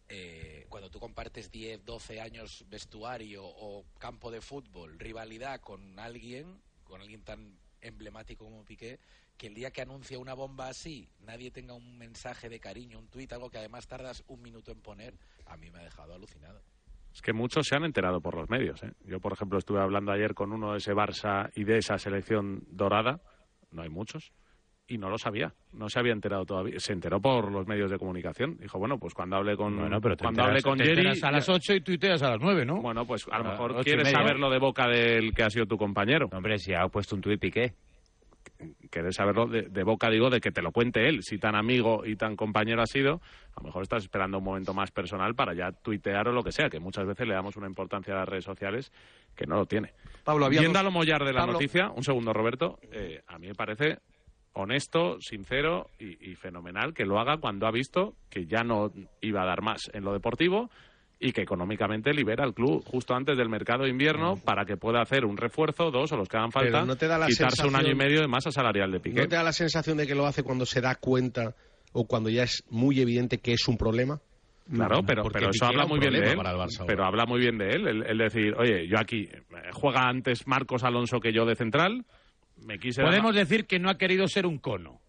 eh, cuando tú compartes 10, 12 años vestuario o campo de fútbol, rivalidad con alguien, con alguien tan emblemático como Piqué, que el día que anuncia una bomba así, nadie tenga un mensaje de cariño, un tuit, algo que además tardas un minuto en poner, a mí me ha dejado alucinado. Es que muchos se han enterado por los medios. ¿eh? Yo, por ejemplo, estuve hablando ayer con uno de ese Barça y de esa selección dorada. No hay muchos. Y no lo sabía. No se había enterado todavía. Se enteró por los medios de comunicación. Dijo, bueno, pues cuando hable con, Bueno, pero te cuando enteras- hable con te Jerry... enteras a las 8 y tuiteas a las 9, ¿no? Bueno, pues a lo mejor quieres saberlo de boca del que ha sido tu compañero. Hombre, si ha puesto un tuit Piqué. Quieres saberlo de, de boca, digo, de que te lo cuente él. Si tan amigo y tan compañero ha sido, a lo mejor estás esperando un momento más personal para ya tuitear o lo que sea, que muchas veces le damos una importancia a las redes sociales que no lo tiene. Pablo, había a lo mollar de la Pablo- noticia, un segundo, Roberto, eh, a mí me parece honesto, sincero y, y fenomenal que lo haga cuando ha visto que ya no iba a dar más en lo deportivo y que económicamente libera al club justo antes del mercado de invierno para que pueda hacer un refuerzo, dos o los que hagan falta, no te da la quitarse un año y medio de masa salarial de Piqué. ¿No te da la sensación de que lo hace cuando se da cuenta o cuando ya es muy evidente que es un problema? Claro, pero, pero eso habla muy bien de él. pero habla muy bien de él, el, el decir, oye, yo aquí eh, juega antes Marcos Alonso que yo de central, me quise dar Podemos decir que no ha querido ser un cono.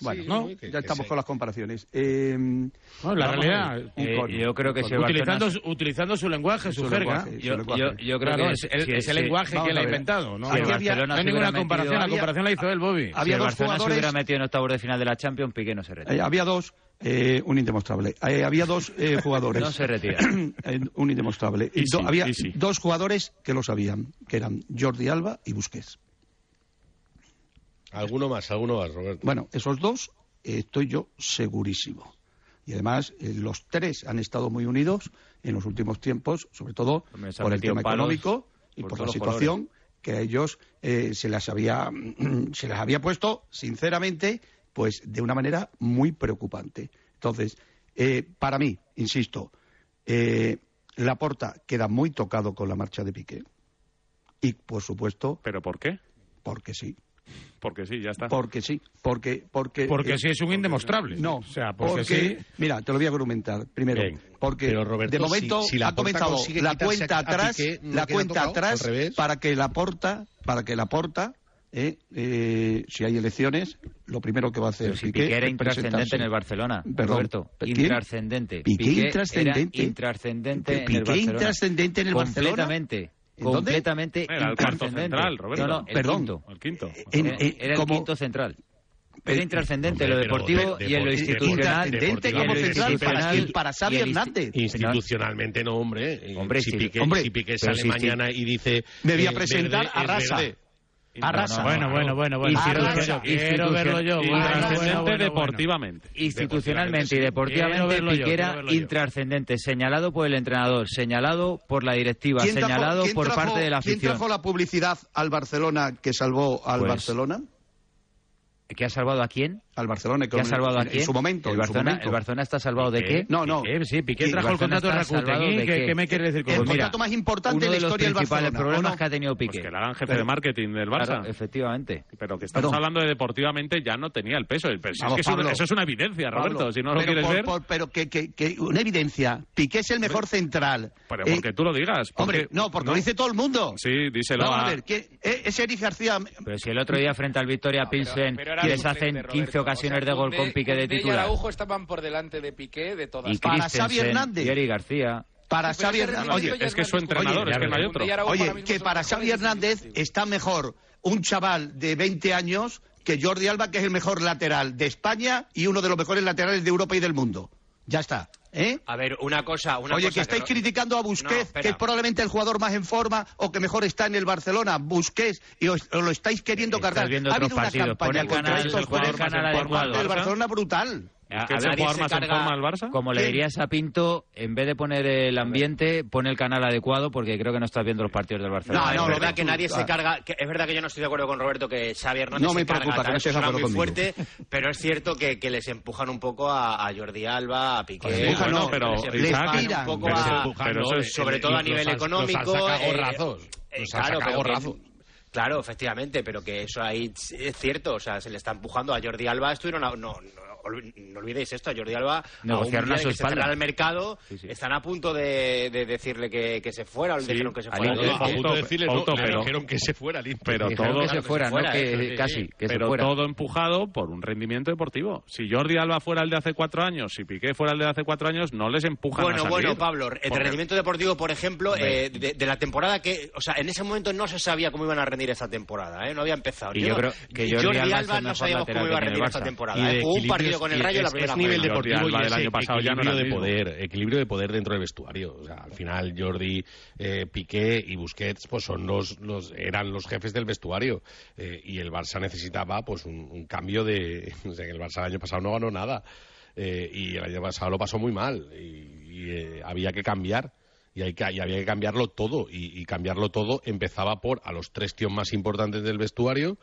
Bueno, Sí, ¿no? ya que- que estamos se- con las comparaciones. Eh, No, la realidad. eh, yo creo que si el utilizando, Barcelona- su- utilizando su lenguaje, su, Su jerga. lenguaje, su Yo- lenguaje. yo- yo creo Claro, que es, si- el, si- es el si- lenguaje que él ha inventado. No, Si no, se hay ninguna comparación. metido- La había- comparación la hizo él, Bobby. si Había el dos Barcelona se jugadores- hubiera metido en octavos de final de la Champions, Piqué no se retira. Eh, había dos, eh, un indemostrable. Eh, había dos eh, jugadores. No se retira. Un indemostrable. Y Do- sí, había sí. dos jugadores que lo sabían, que eran Jordi Alba y Busquets. Alguno más, alguno más, Roberto. Bueno, esos dos eh, estoy yo segurísimo. Y además, eh, los tres han estado muy unidos en los últimos tiempos, sobre todo por el tema económico y por por, la situación que a ellos eh, se les había se les había puesto, sinceramente, pues de una manera muy preocupante. Entonces, eh, para mí, insisto, eh, Laporta queda muy tocado con la marcha de Piqué. Y, por supuesto, ¿Pero por qué? porque sí. Porque sí, ya está. Porque sí. Porque, porque, Porque eh, sí es un indemostrable. no, O sea, porque, porque, sí. mira, te lo voy a argumentar. Primero, Bien. porque Pero, Roberto, de momento si- si ha Laporta comenzado la cuenta atrás, Piqué, ¿no la cuenta tocado? atrás para que la porta, para que la porta eh, eh, si hay elecciones, lo primero que va a hacer Pero si Piqué Piqué era intrascendente en el Barcelona, Perdón, Roberto. ¿quién? Intrascendente. Piqué intrascendente. Era intrascendente en Piqué el Barcelona. intrascendente en el Barcelona. Completamente. ¿En? Completamente Era el cuarto intrascendente. central, Roberto. No, no, el Perdón. quinto. El quinto. En- Era- eh, era el como- quinto central. Pero- Era intrascendente en lo Hombre, pero deportivo de- y en lo institucional. Intrascendente y en como lo central para para Xavi Hernández. Institucionalmente no, hombre. Eh, Hombre, si. Piqué, Hombre, si Piqué sale mañana y dice... Me voy a eh, presentar verde a es Rasa. verde. A Rasa. Bueno, bueno, bueno, bueno. Quiero Quiero, verlo verlo, quiero verlo yo. Bueno, Intrascendente bueno, bueno, bueno. deportivamente. Institucionalmente y deportivamente, verlo yo, Piqué quiero era verlo yo. intrascendente, señalado por el entrenador, señalado por la directiva, ¿Quién trajo- señalado quién por trajo- parte de la ¿Quién afición. trajo la publicidad al Barcelona que salvó al Pues, Barcelona? ¿Qué ha salvado a quién? Al Barcelona. ¿Qué ha en- salvado a quién? En su momento. ¿El en su Barcelona, momento. ¿El Barcelona está salvado de qué? No, no. Piqué, sí, Piqué ¿Y trajo el contrato de Rakuten. de ¿Qué, qué? qué me quiere decir con El? Pues mira, contrato más importante uno de la de los historia del Barcelona. problemas ¿o no? que ha tenido Piqué. Pues que le hagan jefe Pero- de marketing del Barça. Claro, efectivamente. Pero que estamos Perdón. hablando de deportivamente ya no tenía el peso. Pero si es Vamos, que eso, Pablo. eso es una evidencia, Roberto. Pablo, si no lo pero quieres por- ver, por- pero que, que- que una evidencia. Piqué es el mejor central. pero Eh, porque tú lo digas. Hombre, no, porque lo dice todo el mundo. Sí, díselo Vamos a... a ver, ¿quién- eh, ese Eric García... Pero si el otro día frente al Victoria Pilsen era les hacen Roberto. 15 ocasiones O sea, de gol con Piqué de Koundé y titular. Araujo estaban por delante de Piqué de todas Y Para Xavi Hernández. y Eric García. Para Xavi Hernández... Oye, es que es su entrenador, es que no hay otro. Y Oye, que para Xavi Hernández está mejor un chaval de 20 años que Jordi Alba, que es el mejor lateral de España y uno de los mejores laterales de Europa y del mundo. Ya está. ¿Eh? A ver, una cosa... Una Oye, cosa que estáis no- criticando a Busquets, que es probablemente el jugador más en forma o que mejor está en el Barcelona. Busquets, y os, os lo estáis queriendo Estás cargar. ha habido una campaña contra estos jugadores del Barcelona brutal. A- ¿Que a es ver, más en carga- forma del Barça? Como le dirías a Pinto, en vez de poner el ambiente, pone el canal adecuado porque creo que no estás viendo los partidos del Barcelona. No, es no, lo verdad que nadie se claro. carga. que es verdad que yo no estoy de acuerdo con Roberto que Xavi Hernández No me se carga preocupa, que no suena acuerdo muy conmigo. fuerte, pero es cierto que, que les empujan un poco a, a Jordi Alba, a Piqué. Sí, Empujan, no, pero les Isaac, tiran. un poco pero a- se- pero eso es- sobre todo a nivel económico. Los eh, gorrazos. eh, Los claro, pero. Claro, efectivamente, pero que eso ahí es cierto, o sea, se le está empujando a Jordi Alba, estuvieron a- no, no, no olvidéis esto, a Jordi Alba Negociaron a, un a su que se espalda. el mercado, Sí, sí. están a punto de, de decirle que, que se fuera, o le Sí, dijeron que se fuera. Inter. No, a punto de decirle, no, Auto, le pero- dijeron que se fuera al Inter. pero todo- que se fuera, fuera, no que eso sí. casi, que se fuera. todo empujado por un rendimiento deportivo. Si Jordi Alba fuera el de hace cuatro años, si Piqué fuera el de hace cuatro años, no les empujan a Bueno, salir. bueno, Pablo, el Porque- rendimiento deportivo, por ejemplo, eh, de, de la temporada que, o sea, en ese momento no se sabía cómo iban a rendir esta temporada, ¿eh? no había empezado. Y yo no- creo que Jordi, Jordi Alba no sabíamos cómo iba a rendir esta temporada. ¿eh? un partido equilibrios- con el Rayo la es- primera es nivel. Jordi deportivo y del año pasado ya no de mismo. poder, equilibrio de poder dentro del vestuario. O sea, al final Jordi, eh, Piqué y Busquets pues son los, los eran los jefes del vestuario eh, y el Barça necesitaba pues un, un cambio de, o sea, que el Barça el año pasado no ganó nada eh, y el año pasado lo pasó muy mal y, y, eh, había que cambiar. Y, hay que, y había que cambiarlo todo. Y, y cambiarlo todo empezaba por a los tres tíos más importantes del vestuario,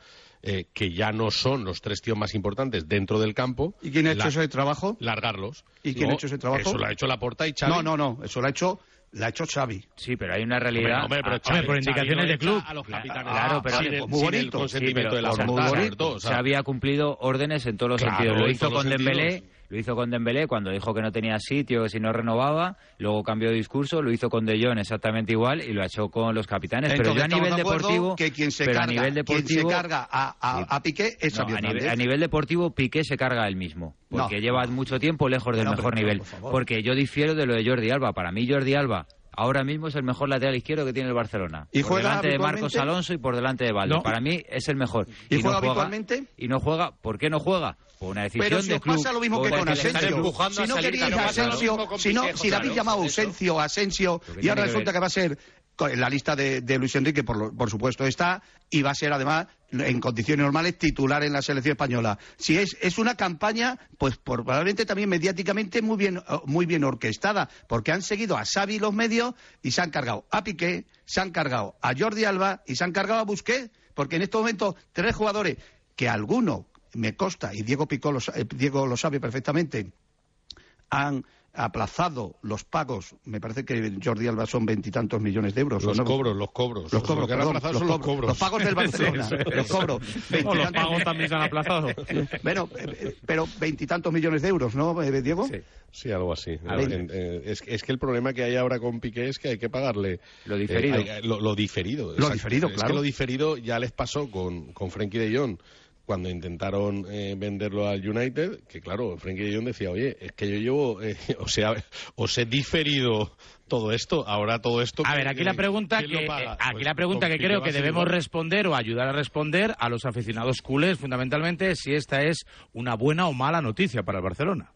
eh, que ya no son los tres tíos más importantes dentro del campo. ¿Y quién ha hecho la- ese trabajo? largarlos. ¿Y quién No, ha hecho ese trabajo? Eso lo ha hecho Laporta y Xavi. No, no, no. Eso lo ha hecho, lo ha hecho Xavi. Sí, pero hay una realidad. Hombre, pero Ah, Xavi- hombre, por Xavi indicaciones no de echa club. A los Claro, capitanes. claro, pero- sin, el, muy sin bonito. el consentimiento Sí, de la pero- muy Porta, bonito. Alberto, o sea, se había cumplido órdenes en todos los Claro, sentidos. Lo hizo con Dembélé, sentidos. Lo hizo con Dembélé cuando dijo que no tenía sitio, que si no renovaba, luego cambió de discurso, lo hizo con De Jong exactamente igual y lo ha hecho con los capitanes. pero yo a nivel de deportivo, que quien se pero carga, a nivel quien se carga a, a, a Piqué es no, a, nivel, a nivel deportivo Piqué se carga él mismo, porque No. lleva mucho tiempo lejos del No, mejor pero, nivel. por. Porque yo difiero de lo de Jordi Alba. Para mí Jordi Alba ahora mismo es el mejor lateral izquierdo que tiene el Barcelona. ¿Y por delante de Marcos? Alonso y por delante de Valde. No. Para mí es el mejor. ¿Y no juega habitualmente? Y no juega. ¿Por qué no juega? Una decisión Pero si de os club. pasa lo mismo que con Asensio. Si no queríais a Asensio, si, no, si le habéis llamado. Asensio, Asensio, y ahora resulta que va a ser en la lista de, de Luis Enrique, por, lo- por supuesto está, y va a ser además en condiciones normales titular en la selección española. Si es, es una campaña, pues por- probablemente también mediáticamente muy bien, muy bien orquestada, porque han seguido a Xavi los medios y se han cargado a Piqué, se han cargado a Jordi Alba y se han cargado a Busquets, porque en estos momentos tres jugadores que alguno me consta, y Diego, Pico lo, eh, Diego lo sabe perfectamente, han aplazado los pagos, me parece que Jordi Alba son veintitantos millones de euros. Los cobros, los cobros. Los cobros, los, son los cobros. Los pagos del Barcelona, los cobros. No, los pagos también se han aplazado. bueno, eh, eh, pero veintitantos millones de euros, ¿no, eh, Diego? Sí, algo así. Es, es, que el problema que hay ahora con Piqué es que hay que pagarle... Lo diferido. Lo, diferido. Lo diferido, claro. Es que lo diferido ya les pasó con, con Frenkie de Jong cuando intentaron eh, venderlo al United, que claro, Frenkie de Jong decía, oye, es que yo llevo, eh, o sea, os he diferido todo esto, ahora todo esto... A ver, aquí pues la pregunta que, aquí la pregunta que creo que debemos responder o ayudar a responder a los aficionados culés, fundamentalmente, si esta es una buena o mala noticia para el Barcelona.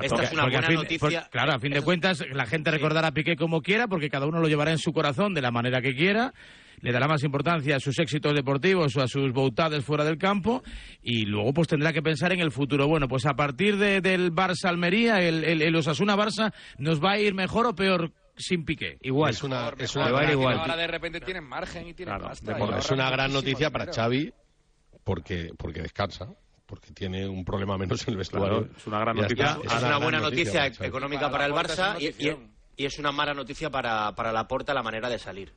Esta es una buena noticia. Claro, a fin de cuentas, la gente recordará a Piqué como quiera, porque cada uno lo llevará en su corazón de la manera que quiera le dará más importancia a sus éxitos deportivos o a sus boutades fuera del campo y luego pues tendrá que pensar en el futuro. Bueno, pues a partir de, del Barça-Almería, el, el, Osasuna-Barça, ¿nos va a ir mejor o peor sin pique. Igual. Es una, es una, ahora, de repente tienen margen y tienen claro, es una gran noticia para Xavi porque, porque descansa. Porque tiene un problema menos en el vestuario. Es una gran noticia. Es, una, buena noticia, económica para, el Barça y, y, es una mala noticia para, para la porta la manera de salir.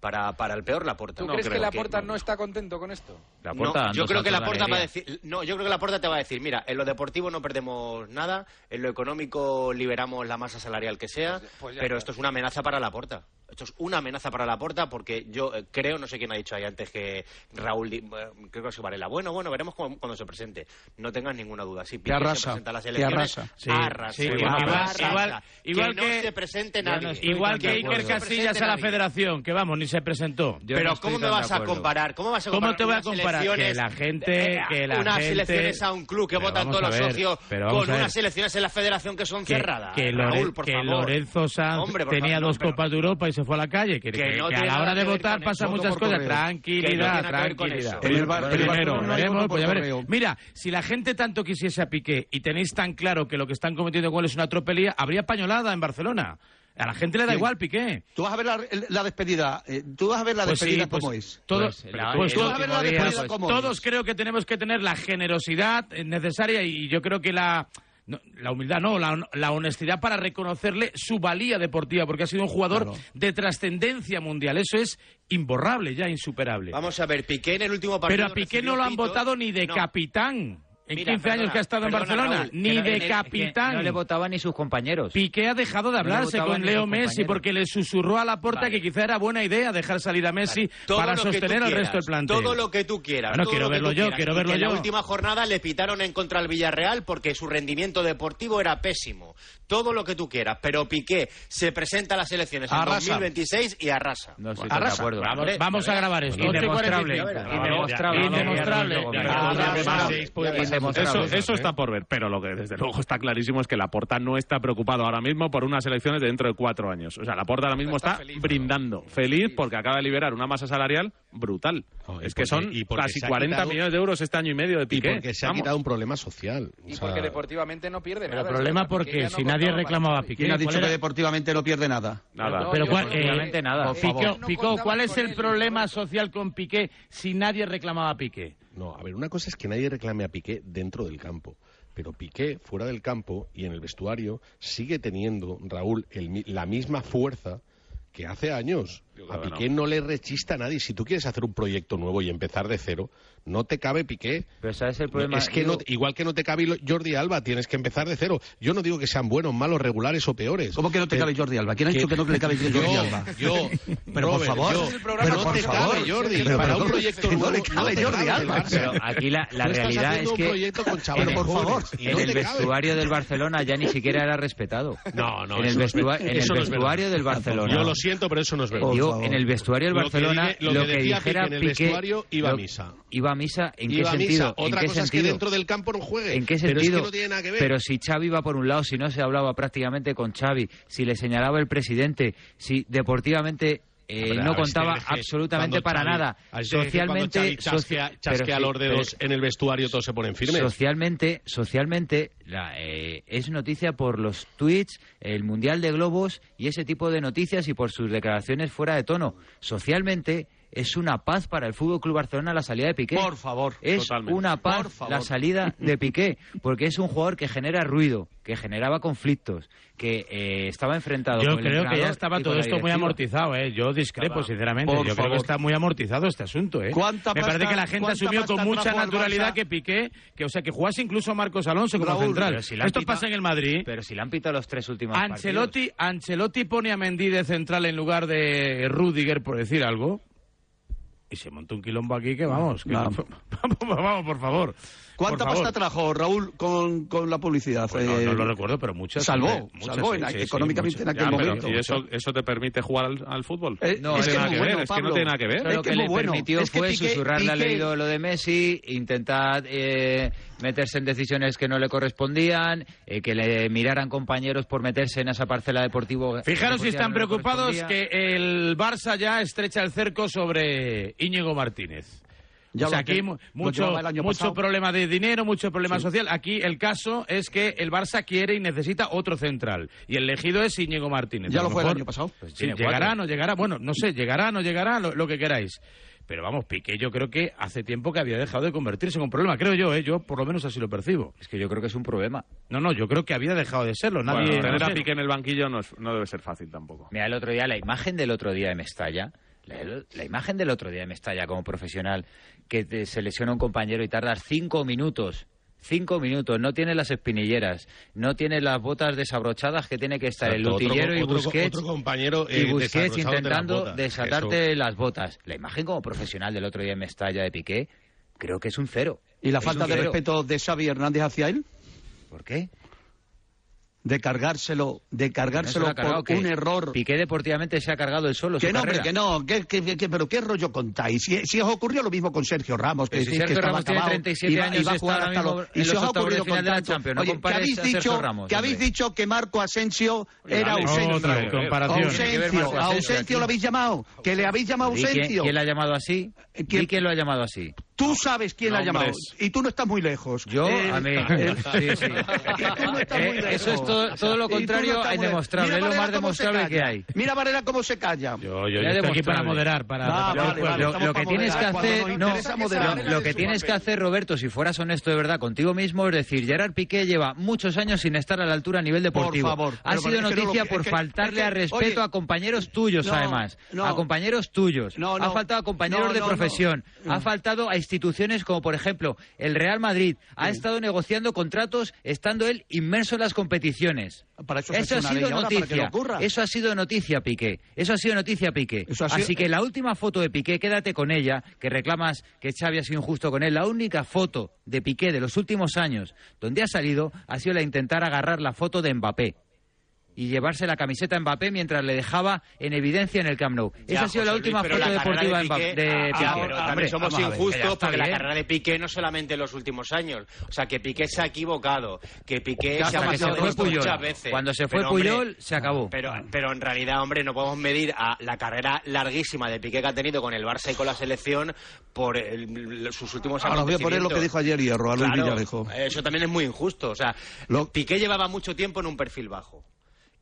Para, para el peor Laporta. ¿Tú no crees que Laporta puerta no está contento con esto? Laporta, no, yo creo que Laporta la va a decir, no, yo creo que la puerta te va a decir, mira, en lo deportivo no perdemos nada, en lo económico liberamos la masa salarial que sea, pues pero esto es una amenaza para Laporta esto es una amenaza para la puerta porque yo eh, creo, no sé quién ha dicho ahí antes que Raúl, eh, creo que es Varela. Bueno, bueno, veremos cómo, cuando se presente. No tengas ninguna duda. Si Piqué se presenta las elecciones, arrasa. Arrasa. Igual, arrasa. Igual, que, que no se presente igual que Iker Casillas a la Federación, que vamos, ni se presentó. Yo Pero ¿cómo me vas a comparar? ¿Cómo vas a comparar? ¿Cómo te voy a comparar? Que la gente, que la unas gente... elecciones a un club que Pero votan todos los socios con unas elecciones en la Federación que son cerradas. Que, Raúl, por que Lorenzo Sanz tenía dos copas de Europa y se fue a la calle. Que, a la hora de votar pasan muchas cosas. Tranquilidad, tranquilidad. Primero, veremos. Pues Mira, si la gente tanto quisiese a Piqué y tenéis tan claro que lo que están cometiendo con es una tropelía, habría pañolada en Barcelona. A la gente le da igual, Piqué. Tú vas a ver la, la despedida. Eh, Tú vas a ver la pues despedida sí, pues como es. Todos, todos creo que tenemos que tener la generosidad necesaria y yo creo que la no, la humildad no, la, la, honestidad para reconocerle su valía deportiva, porque ha sido un jugador de trascendencia mundial. Eso es imborrable, ya insuperable. Vamos a ver, Piqué en el último partido. Pero a Piqué no lo han votado ni de capitán en Mira, 15 perdona, años que ha estado perdona, en Barcelona, Raúl, ni no, de capitán. No le votaban ni sus compañeros. Piqué ha dejado de hablarse no con Leo Messi porque le susurró a la puerta vale. que quizá era buena idea dejar salir a Messi vale. para sostener al resto del plantel. Todo lo que tú quieras. Bueno, quiero verlo yo, quieras, quiero verlo en yo. En la última jornada le pitaron en contra al Villarreal porque su rendimiento deportivo era pésimo. Todo lo que tú quieras, pero Piqué se presenta a las elecciones en 2026 y arrasa. No estoy arrasa. de acuerdo. Vamos, vamos a grabar esto. Indemostrable. Indemostrable. Indemostrable. Eso, está por ver, pero lo que desde luego está clarísimo es que Laporta no está preocupado ahora mismo por unas elecciones de dentro de cuatro años. O sea, Laporta ahora mismo está, brindando, feliz porque acaba de liberar una masa salarial brutal. Es que son casi 40 millones de euros este año y medio de Piqué. Y porque se ha quitado un problema social. Porque deportivamente no pierde nada. El problema porque no si nadie reclamaba a Piqué. ¿Quién ha dicho que deportivamente no pierde nada? Nada. Pero eh, deportivamente nada. Pico, ¿cuál es el problema social con Piqué si nadie reclamaba a Piqué? No, a ver, una cosa es que nadie reclame a Piqué dentro del campo, pero Piqué fuera del campo y en el vestuario sigue teniendo, Raúl, la misma fuerza que hace años. A Piqué no le rechista a nadie. Si tú quieres hacer un proyecto nuevo y empezar de cero, no te cabe Piqué. Pero ¿sabes el problema? Es que igual que no te cabe Jordi Alba, tienes que empezar de cero. Yo no digo que sean buenos, malos, regulares o peores. ¿Cómo que no te cabe Jordi Alba? ¿Quién ha dicho que, no le cabe Jordi Alba? Yo, pero por favor, pero no te cabe Jordi. Para un proyecto nuevo, no le cabe Jordi Alba. Pero aquí la, realidad es que un proyecto con chavales, por favor, en el vestuario del Barcelona ya ni siquiera era respetado. No, no, en el vestuario del Barcelona. Yo lo siento, pero eso no es verdad en el vestuario del Barcelona lo que, que dijera Piqué, en el vestuario iba a misa. Iba a misa, ¿en iba qué a misa. sentido? Otra ¿en qué cosa sentido? es que dentro del campo no juegue. ¿En qué sentido? Pero, si Xavi iba por un lado, si no se hablaba prácticamente con Xavi, si le señalaba el presidente, si deportivamente eh, no contaba absolutamente para nada. Socialmente, Xavi chasquea, chasquea pero, los dedos pero, en el vestuario, todos se ponen firmes. Socialmente, socialmente la, eh, es noticia por los tweets, el mundial de globos y ese tipo de noticias y por sus declaraciones fuera de tono. Socialmente es una paz para el Fútbol Club Barcelona la salida de Piqué. Por favor. Es Totalmente. una paz la salida de Piqué, porque es un jugador que genera ruido, que generaba conflictos, que eh, estaba enfrentado Yo con el creo que ya estaba todo esto muy amortizado, ¿eh? Yo discrepo, sinceramente. Por Yo creo que está muy amortizado este asunto, ¿eh? ¿Cuánta Me parece pasta- que la gente asumió con mucha naturalidad que Piqué, que o sea, que jugase incluso Marcos Alonso como Raúl, central. si Esto pasa en el Madrid. Pero si le han pitado los tres últimos partidos. Ancelotti, Ancelotti pone a Mendy de central en lugar de Rudiger, por decir algo. Y se montó un quilombo aquí que vamos. que- No. vamos, vamos, por favor. ¿Cuánta Por favor. pasta trajo Raúl con, con la publicidad? Pues no, Eh, no lo recuerdo, pero muchas. Salvó, muchas, salvó sí, en- sí, sí, económicamente en aquel Ya, pero, momento. ¿Y eso, eso te permite jugar al, al fútbol? Eh, no es tiene que nada que ver, es que no tiene nada que ver. Pero Es lo que que le bueno. permitió Es que fue susurrarle al Piqué- oído lo de Messi, intentar eh, meterse en decisiones que no le correspondían, eh, que le miraran compañeros por meterse en esa parcela deportivo. Fijaros si deportiva están no preocupados que el Barça ya estrecha el cerco sobre Íñigo Martínez. Ya o sea, lo aquí lo mucho, el mucho pasado. problema de dinero, mucho problema social. Aquí el caso es que el Barça quiere y necesita otro central. Y el elegido es Íñigo Martínez. Ya A lo fue el mejor, año pasado. pues, sí, llegará, cuatro. no llegará. Bueno, no sé, llegará, no llegará, lo, lo que queráis. Pero vamos, Piqué yo creo que hace tiempo que había dejado de convertirse en un problema. Creo yo, ¿eh? Yo por lo menos así lo percibo. Es que yo creo que es un problema. No, no, yo creo que había dejado de serlo. Nadie, Bueno, no tener a sé. Piqué en el banquillo no, es- no debe ser fácil tampoco. Mira, el otro día, la imagen del otro día de Mestalla, la, la imagen del otro día de Mestalla como profesional, que te- se lesiona un compañero y tardas cinco minutos, cinco minutos, no tiene las espinilleras, no tiene las botas desabrochadas que tiene que estar el Exacto, utillero y Busquets, otro compañero, y eh, Busquets las intentando botas. desatarte las botas. La imagen como profesional del otro día de Mestalla de Piqué, creo que es un cero. ¿Y la Es falta de cero. respeto de Xavi Hernández hacia él? ¿Por qué? De cargárselo, de No se cargárselo lo ha cargado, por que un error. Piqué deportivamente se ha cargado el solo Que su no, hombre, que no, que, que- que- pero qué rollo contáis. Si, si os ocurrió lo mismo con Sergio Ramos, que si Sergio estaba Ramos tiene acabado, 37 iba- años iba a y jugar hasta en y se os ha ocurrido con la tanto. No Oye, que habéis dicho Ramos, que habéis dicho que Marco Asensio era Dale, Ausencio. otra comparación. Tiene Ausencio, Ausencio lo habéis llamado, que le habéis llamado ¿Y quién, Ausencio. quién le ha llamado así? ¿Quién? ¿Y quién lo ha llamado así? Tú sabes quién le ha llamado y tú no estás muy lejos. Yo, Eh, a mí. eh, Sí, sí. y tú no estás muy Eh, lejos. eso es todo, todo lo no contrario muy lejos. demostrable. Es lo más demostrable que hay. Mira Varela cómo se calla. Yo, yo, yo estoy aquí para moderar, para... Para- vale, vale, lo, que tienes que moderar. hacer, no, moderar. lo, lo que tienes que hacer, Roberto, si fueras honesto de verdad contigo mismo, es decir, Gerard Piqué lleva muchos años sin estar a la altura a nivel deportivo. favor, ha sido es no noticia es por faltarle es a respeto a compañeros tuyos, no, además, no. a compañeros tuyos. No, no. ha faltado a compañeros No, de no, profesión, no. ha faltado a instituciones como, por ejemplo, el Real Madrid. Ha estado negociando contratos estando él inmerso en las competiciones. Para eso Eso ha sido noticia. Eso ha sido noticia, Piqué. Eso ha sido noticia, Piqué. Sido- Así que la última foto de Piqué, quédate con ella, que reclamas que Xavi ha sido injusto con él. La única foto de Piqué de los últimos años donde ha salido ha sido la de intentar agarrar la foto de Mbappé y llevarse la camiseta a Mbappé mientras le dejaba en evidencia en el Camp Nou. Ya, Esa ha sido la José Luis, última pero foto la deportiva de. Piqué- de Ah, Piqué. pero Hombre, somos injustos porque la bien. carrera de Piqué no solamente en los últimos años. O sea, que Piqué se ha equivocado, que Piqué Ya se ha que se pasado fue muchas veces. Cuando se fue Pero, hombre, Puyol, se acabó. Pero, pero en realidad, hombre, no podemos medir a la carrera larguísima de Piqué que ha tenido con el Barça y con la selección por el- sus últimos Ahora os voy a poner lo que dijo ayer Hierro, a Luis Claro, Villarejo. Eso también es muy injusto. O sea, Lo- Piqué llevaba mucho tiempo en un perfil bajo.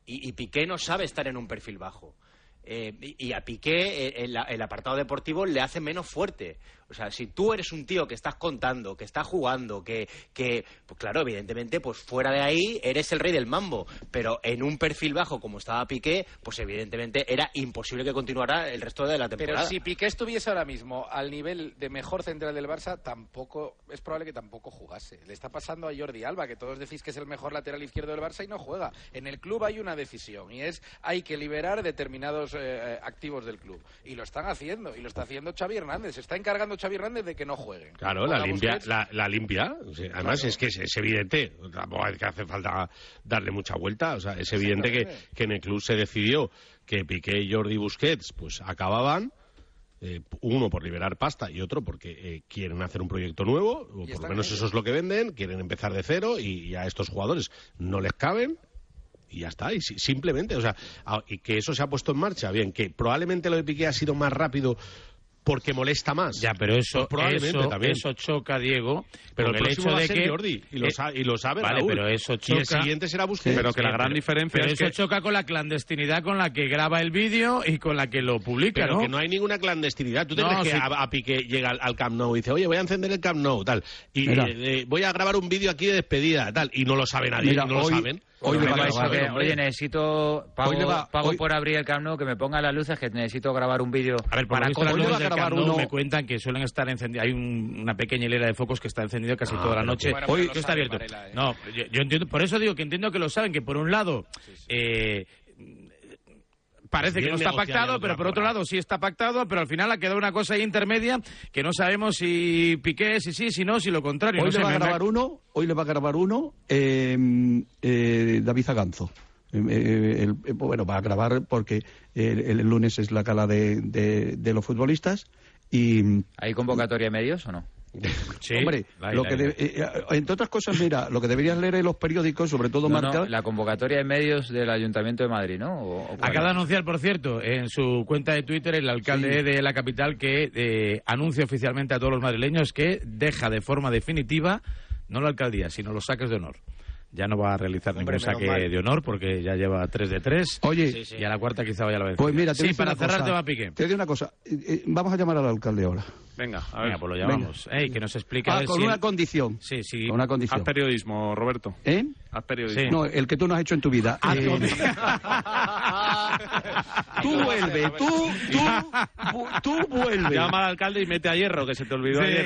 Y, y Piqué no sabe estar en un perfil bajo. Eh, y, a Piqué eh, el, el apartado deportivo le hace menos fuerte. O sea, si tú eres un tío que estás contando, que estás jugando, que, que pues claro, evidentemente, pues fuera de ahí eres el rey del mambo. Pero en un perfil bajo como estaba Piqué, pues evidentemente era imposible que continuara el resto de la Pero temporada. si Piqué estuviese ahora mismo al nivel de mejor central del Barça, tampoco es probable que tampoco jugase. Le está pasando a Jordi Alba, que todos decís que es el mejor lateral izquierdo del Barça y no juega. En el club hay una decisión y es hay que liberar determinados eh, eh, activos del club. Y lo están haciendo, y lo está haciendo Xavi Hernández. Se está encargando Xavi Hernández de que no jueguen. Claro, la limpia, la, la limpia. Además Claro. es que es, es evidente, tampoco que hace falta darle mucha vuelta. O sea, es evidente que, que en el club se decidió que Piqué y Jordi Busquets pues acababan. eh, uno por liberar pasta y otro porque eh, quieren hacer un proyecto nuevo, o por lo menos eso es lo que venden, quieren empezar de cero y, y a estos jugadores no les caben y ya está, y si- simplemente, o sea, a- y que eso se ha puesto en marcha, bien, que probablemente lo de Piqué ha sido más rápido porque molesta más. Ya, pero eso, Pues probablemente eso, también. eso choca, Diego. Pero con el hecho va a de ser que Jordi, y lo, eh, sa- y lo sabe Vale, Raúl. pero eso Y choca. el siguiente será Busquets. Pero que la gran diferencia pero es eso que- choca con la clandestinidad con la que graba el vídeo y con la que lo publica, Pero ¿no? que no hay ninguna clandestinidad. ¿Tú te No, crees que sí. a, a Piqué llega al, al Camp Nou y dice, oye, voy a encender el Camp Nou, tal, y eh, eh, voy a grabar un vídeo aquí de despedida, tal, y no lo sabe nadie, Mira, y no hoy- lo saben? Hoy le vais a ver. Oye, necesito. Pago, Hoy le va- pago hoy- por abrir el Camp Nou, que me ponga las luces, que necesito grabar un vídeo. A ver, por para hoy le va a grabar uno- me cuentan que suelen estar encendidas. Hay un- una pequeña hilera de focos que está encendida casi Ah, toda la noche. bueno, Hoy está abierto. ¿eh? No, yo, yo entiendo, por eso digo que entiendo que lo saben, que por un lado eh, parece que no está pactado, pero por otro lado sí está pactado, pero al final ha quedado una cosa ahí intermedia que no sabemos si Piqué, si sí, si no, si lo contrario. Hoy no le va a me- grabar uno, hoy le va a grabar uno eh, eh, David Zaganzo. Eh, eh, el- eh, bueno, va a grabar porque el, el lunes es la gala de, de- de los futbolistas y ¿Hay convocatoria de medios o no? Sí, hombre, la lo la que de- eh, eh, entre otras cosas, mira, lo que deberías leer en los periódicos, sobre todo No, la convocatoria de medios del Ayuntamiento de Madrid, ¿no? ¿O- o? Acaba de anunciar, por cierto, en su cuenta de Twitter el alcalde de la capital que eh, anuncia oficialmente a todos los madrileños que deja de forma definitiva no la alcaldía, sino los saques de honor. Ya no va a realizar Hombre, ningún saque mal. de honor porque ya lleva 3 de 3 Oye, Sí, sí. y a la cuarta quizá vaya la vez. pues mira, te sí, a para cerrar cosa. tema Piqué. Te digo una cosa, eh, eh, vamos a llamar al alcalde ahora. Venga, a ver. Venga, pues lo llamamos. Ey, que nos explique. Ah, a con si una el- condición. Sí, sí. Con una Haz condición. periodismo, Roberto. ¿Eh? Haz periodismo. Sí. No, el que tú no has hecho en tu vida. Ah, Eh, tú vuelve, tú, tú, tú vuelve. Llama al alcalde y mete a hierro, que se te olvidó Sí, ayer.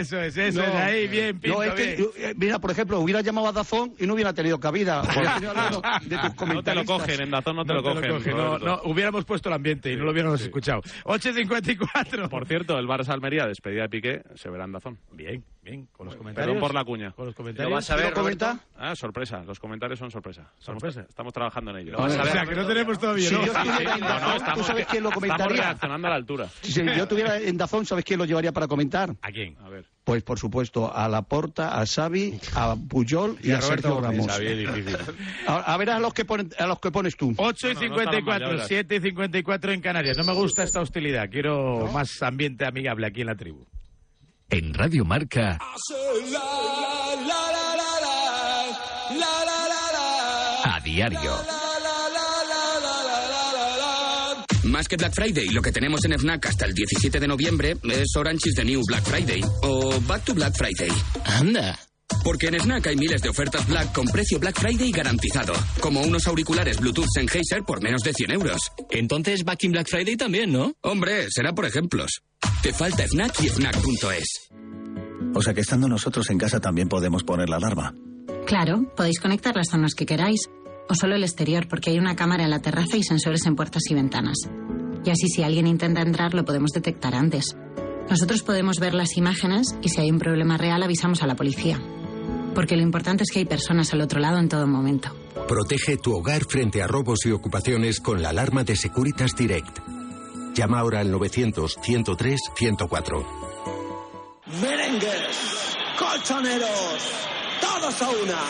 eso es, eso No. es. Ahí, bien, pinto, No, es que, bien. eh, mira, por ejemplo, hubiera llamado a Dazón y no hubiera tenido cabida. Hubiera tenido alguno de tus No te lo cogen, en Dazón no te No lo te cogen. lo no, no, hubiéramos puesto el ambiente y no lo hubiéramos sí. escuchado. 8.54. Por cierto, el Barça Almería, despedida de Piqué, se verá en Dazón. Bien, bien, con los comentarios. Perdón por la cuña. Con los ¿Lo comentarios. vas a ver, ¿Lo comenta? Ah, sorpresa. Los comentarios son sorpresa. Estamos, Sorpresa. estamos trabajando en ello. Lo vas a O ver, sea, que no tenemos todavía, Si ¿no? yo estuviera en No, no, Dazón, ¿tú estamos, sabes quién lo estamos comentaría? reaccionando a la altura. Si yo estuviera en Dazón, ¿sabes quién lo llevaría para comentar? ¿A quién? A ver. Pues, por supuesto, a Laporta, a Xavi, a Puyol y, a, Sergio Ramos. A, a ver a los que, ponen, a los que pones tú. 8 y No, no, no está mal, ya 54, verás. 7 y 54 en Canarias. No me gusta esta hostilidad. Quiero más ambiente amigable aquí en la tribu. En Radio Marca, a diario. Más que Black Friday, lo que tenemos en FNAC hasta el 17 de noviembre es Orange is the New Black Friday o Back to Black Friday. Anda. Porque en Snack hay miles de ofertas Black con precio Black Friday garantizado, como unos auriculares Bluetooth Sennheiser por menos de 100 euros. Entonces, Back in Black Friday también, ¿no? Hombre, será por ejemplos. Te falta Fnac y Fnac.es. O sea que estando nosotros en casa también podemos poner la alarma. Claro, podéis conectar las zonas que queráis, o solo el exterior, porque hay una cámara en la terraza y sensores en puertas y ventanas. Y así si alguien intenta entrar lo podemos detectar antes. Nosotros podemos ver las imágenes y si hay un problema real avisamos a la policía. Porque lo importante es que hay personas al otro lado en todo momento. Protege tu hogar frente a robos y ocupaciones con la alarma de Securitas Direct. Llama ahora al 900-103-104. Merengues, colchoneros, todos a una.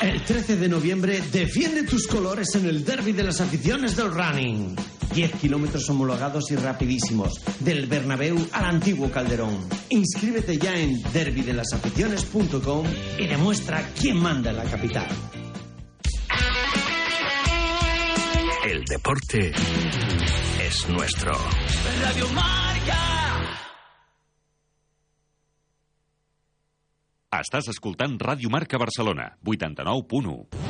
El 13 de noviembre defiende tus colores en el derby de las aficiones del running. 10 kilómetros homologados y rapidísimos, del Bernabéu al antiguo Calderón. Inscríbete ya en derbydelasaficiones.com y demuestra quién manda en la capital. El deporte es nuestro. Radio Marca. Estàs escoltant Ràdio Marca Barcelona, 89.1.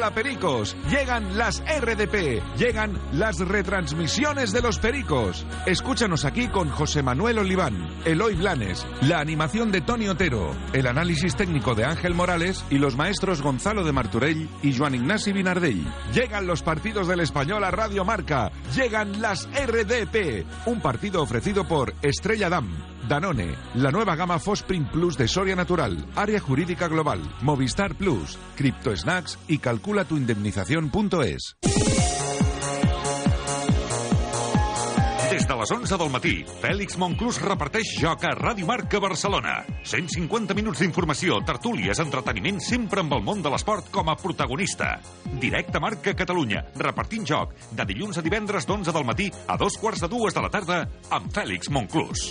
Hola Pericos, llegan las RDP, llegan las retransmisiones de los Pericos. Escúchanos aquí con José Manuel Oliván, Eloy Blanes, la animación de Tony Otero, el análisis técnico de Ángel Morales y los maestros Gonzalo de Marturell y Joan Ignasi Binardell. Llegan los partidos del Español a Radio Marca, llegan las RDP, un partido ofrecido por Estrella Damm, Danone, la nueva gama Fosprin Plus de Soria Natural, Área Jurídica Global, Movistar Plus, Crypto Snacks y calcula tu indemnización.es. de les 11 del matí, Fèlix Monclús reparteix joc a Ràdio Marca Barcelona. 150 minuts d'informació, tertúlies, entreteniment, sempre amb el món de l'esport com a protagonista. Directe Marca Catalunya, repartint joc, de dilluns a divendres d'11 del matí a dos quarts de dues de la tarda, amb Fèlix Monclús.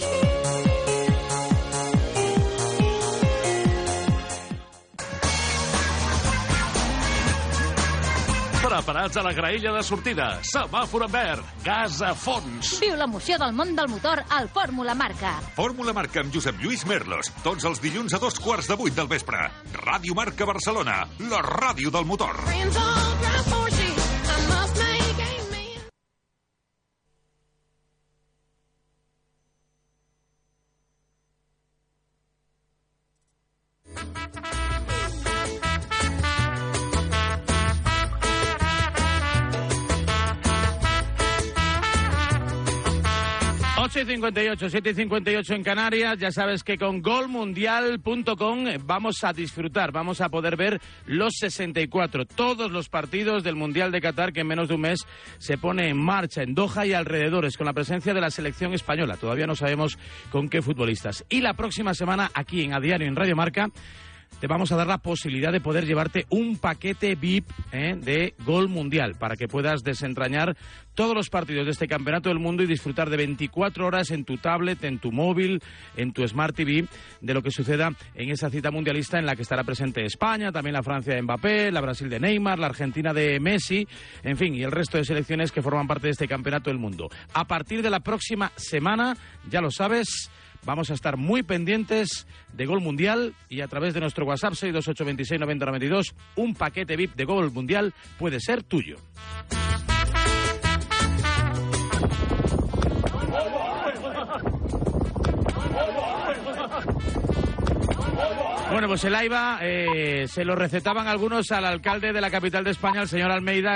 Preparats a la graella de sortida. Semàfor en verd. Gas a fons. Viu l'emoció del món del motor al Fórmula Marca. Fórmula Marca amb Josep Lluís Merlos. Tots els dilluns a dos quarts de vuit del vespre. Ràdio Marca Barcelona. La ràdio del motor. Y 58, 7 y 58 en Canarias. Ya sabes que con golmundial.com vamos a disfrutar, vamos a poder ver los 64, todos los partidos del Mundial de Qatar que en menos de un mes se pone en marcha en Doha y alrededores con la presencia de la selección española. Todavía no sabemos con qué futbolistas. Y la próxima semana aquí en A Diario en Radio Marca te vamos a dar la posibilidad de poder llevarte un paquete VIP ¿eh? de Gol Mundial para que puedas desentrañar todos los partidos de este Campeonato del Mundo y disfrutar de 24 horas en tu tablet, en tu móvil, en tu Smart TV de lo que suceda en esa cita mundialista en la que estará presente España, también la Francia de Mbappé, la Brasil de Neymar, la Argentina de Messi, en fin, y el resto de selecciones que forman parte de este Campeonato del Mundo. A partir de la próxima semana, ya lo sabes, Vamos a estar muy pendientes de Gol Mundial y a través de nuestro WhatsApp 628269092 un paquete VIP de Gol Mundial puede ser tuyo. Bueno, pues el AIBA eh, se lo recetaban algunos al alcalde de la capital de España, el señor Almeida.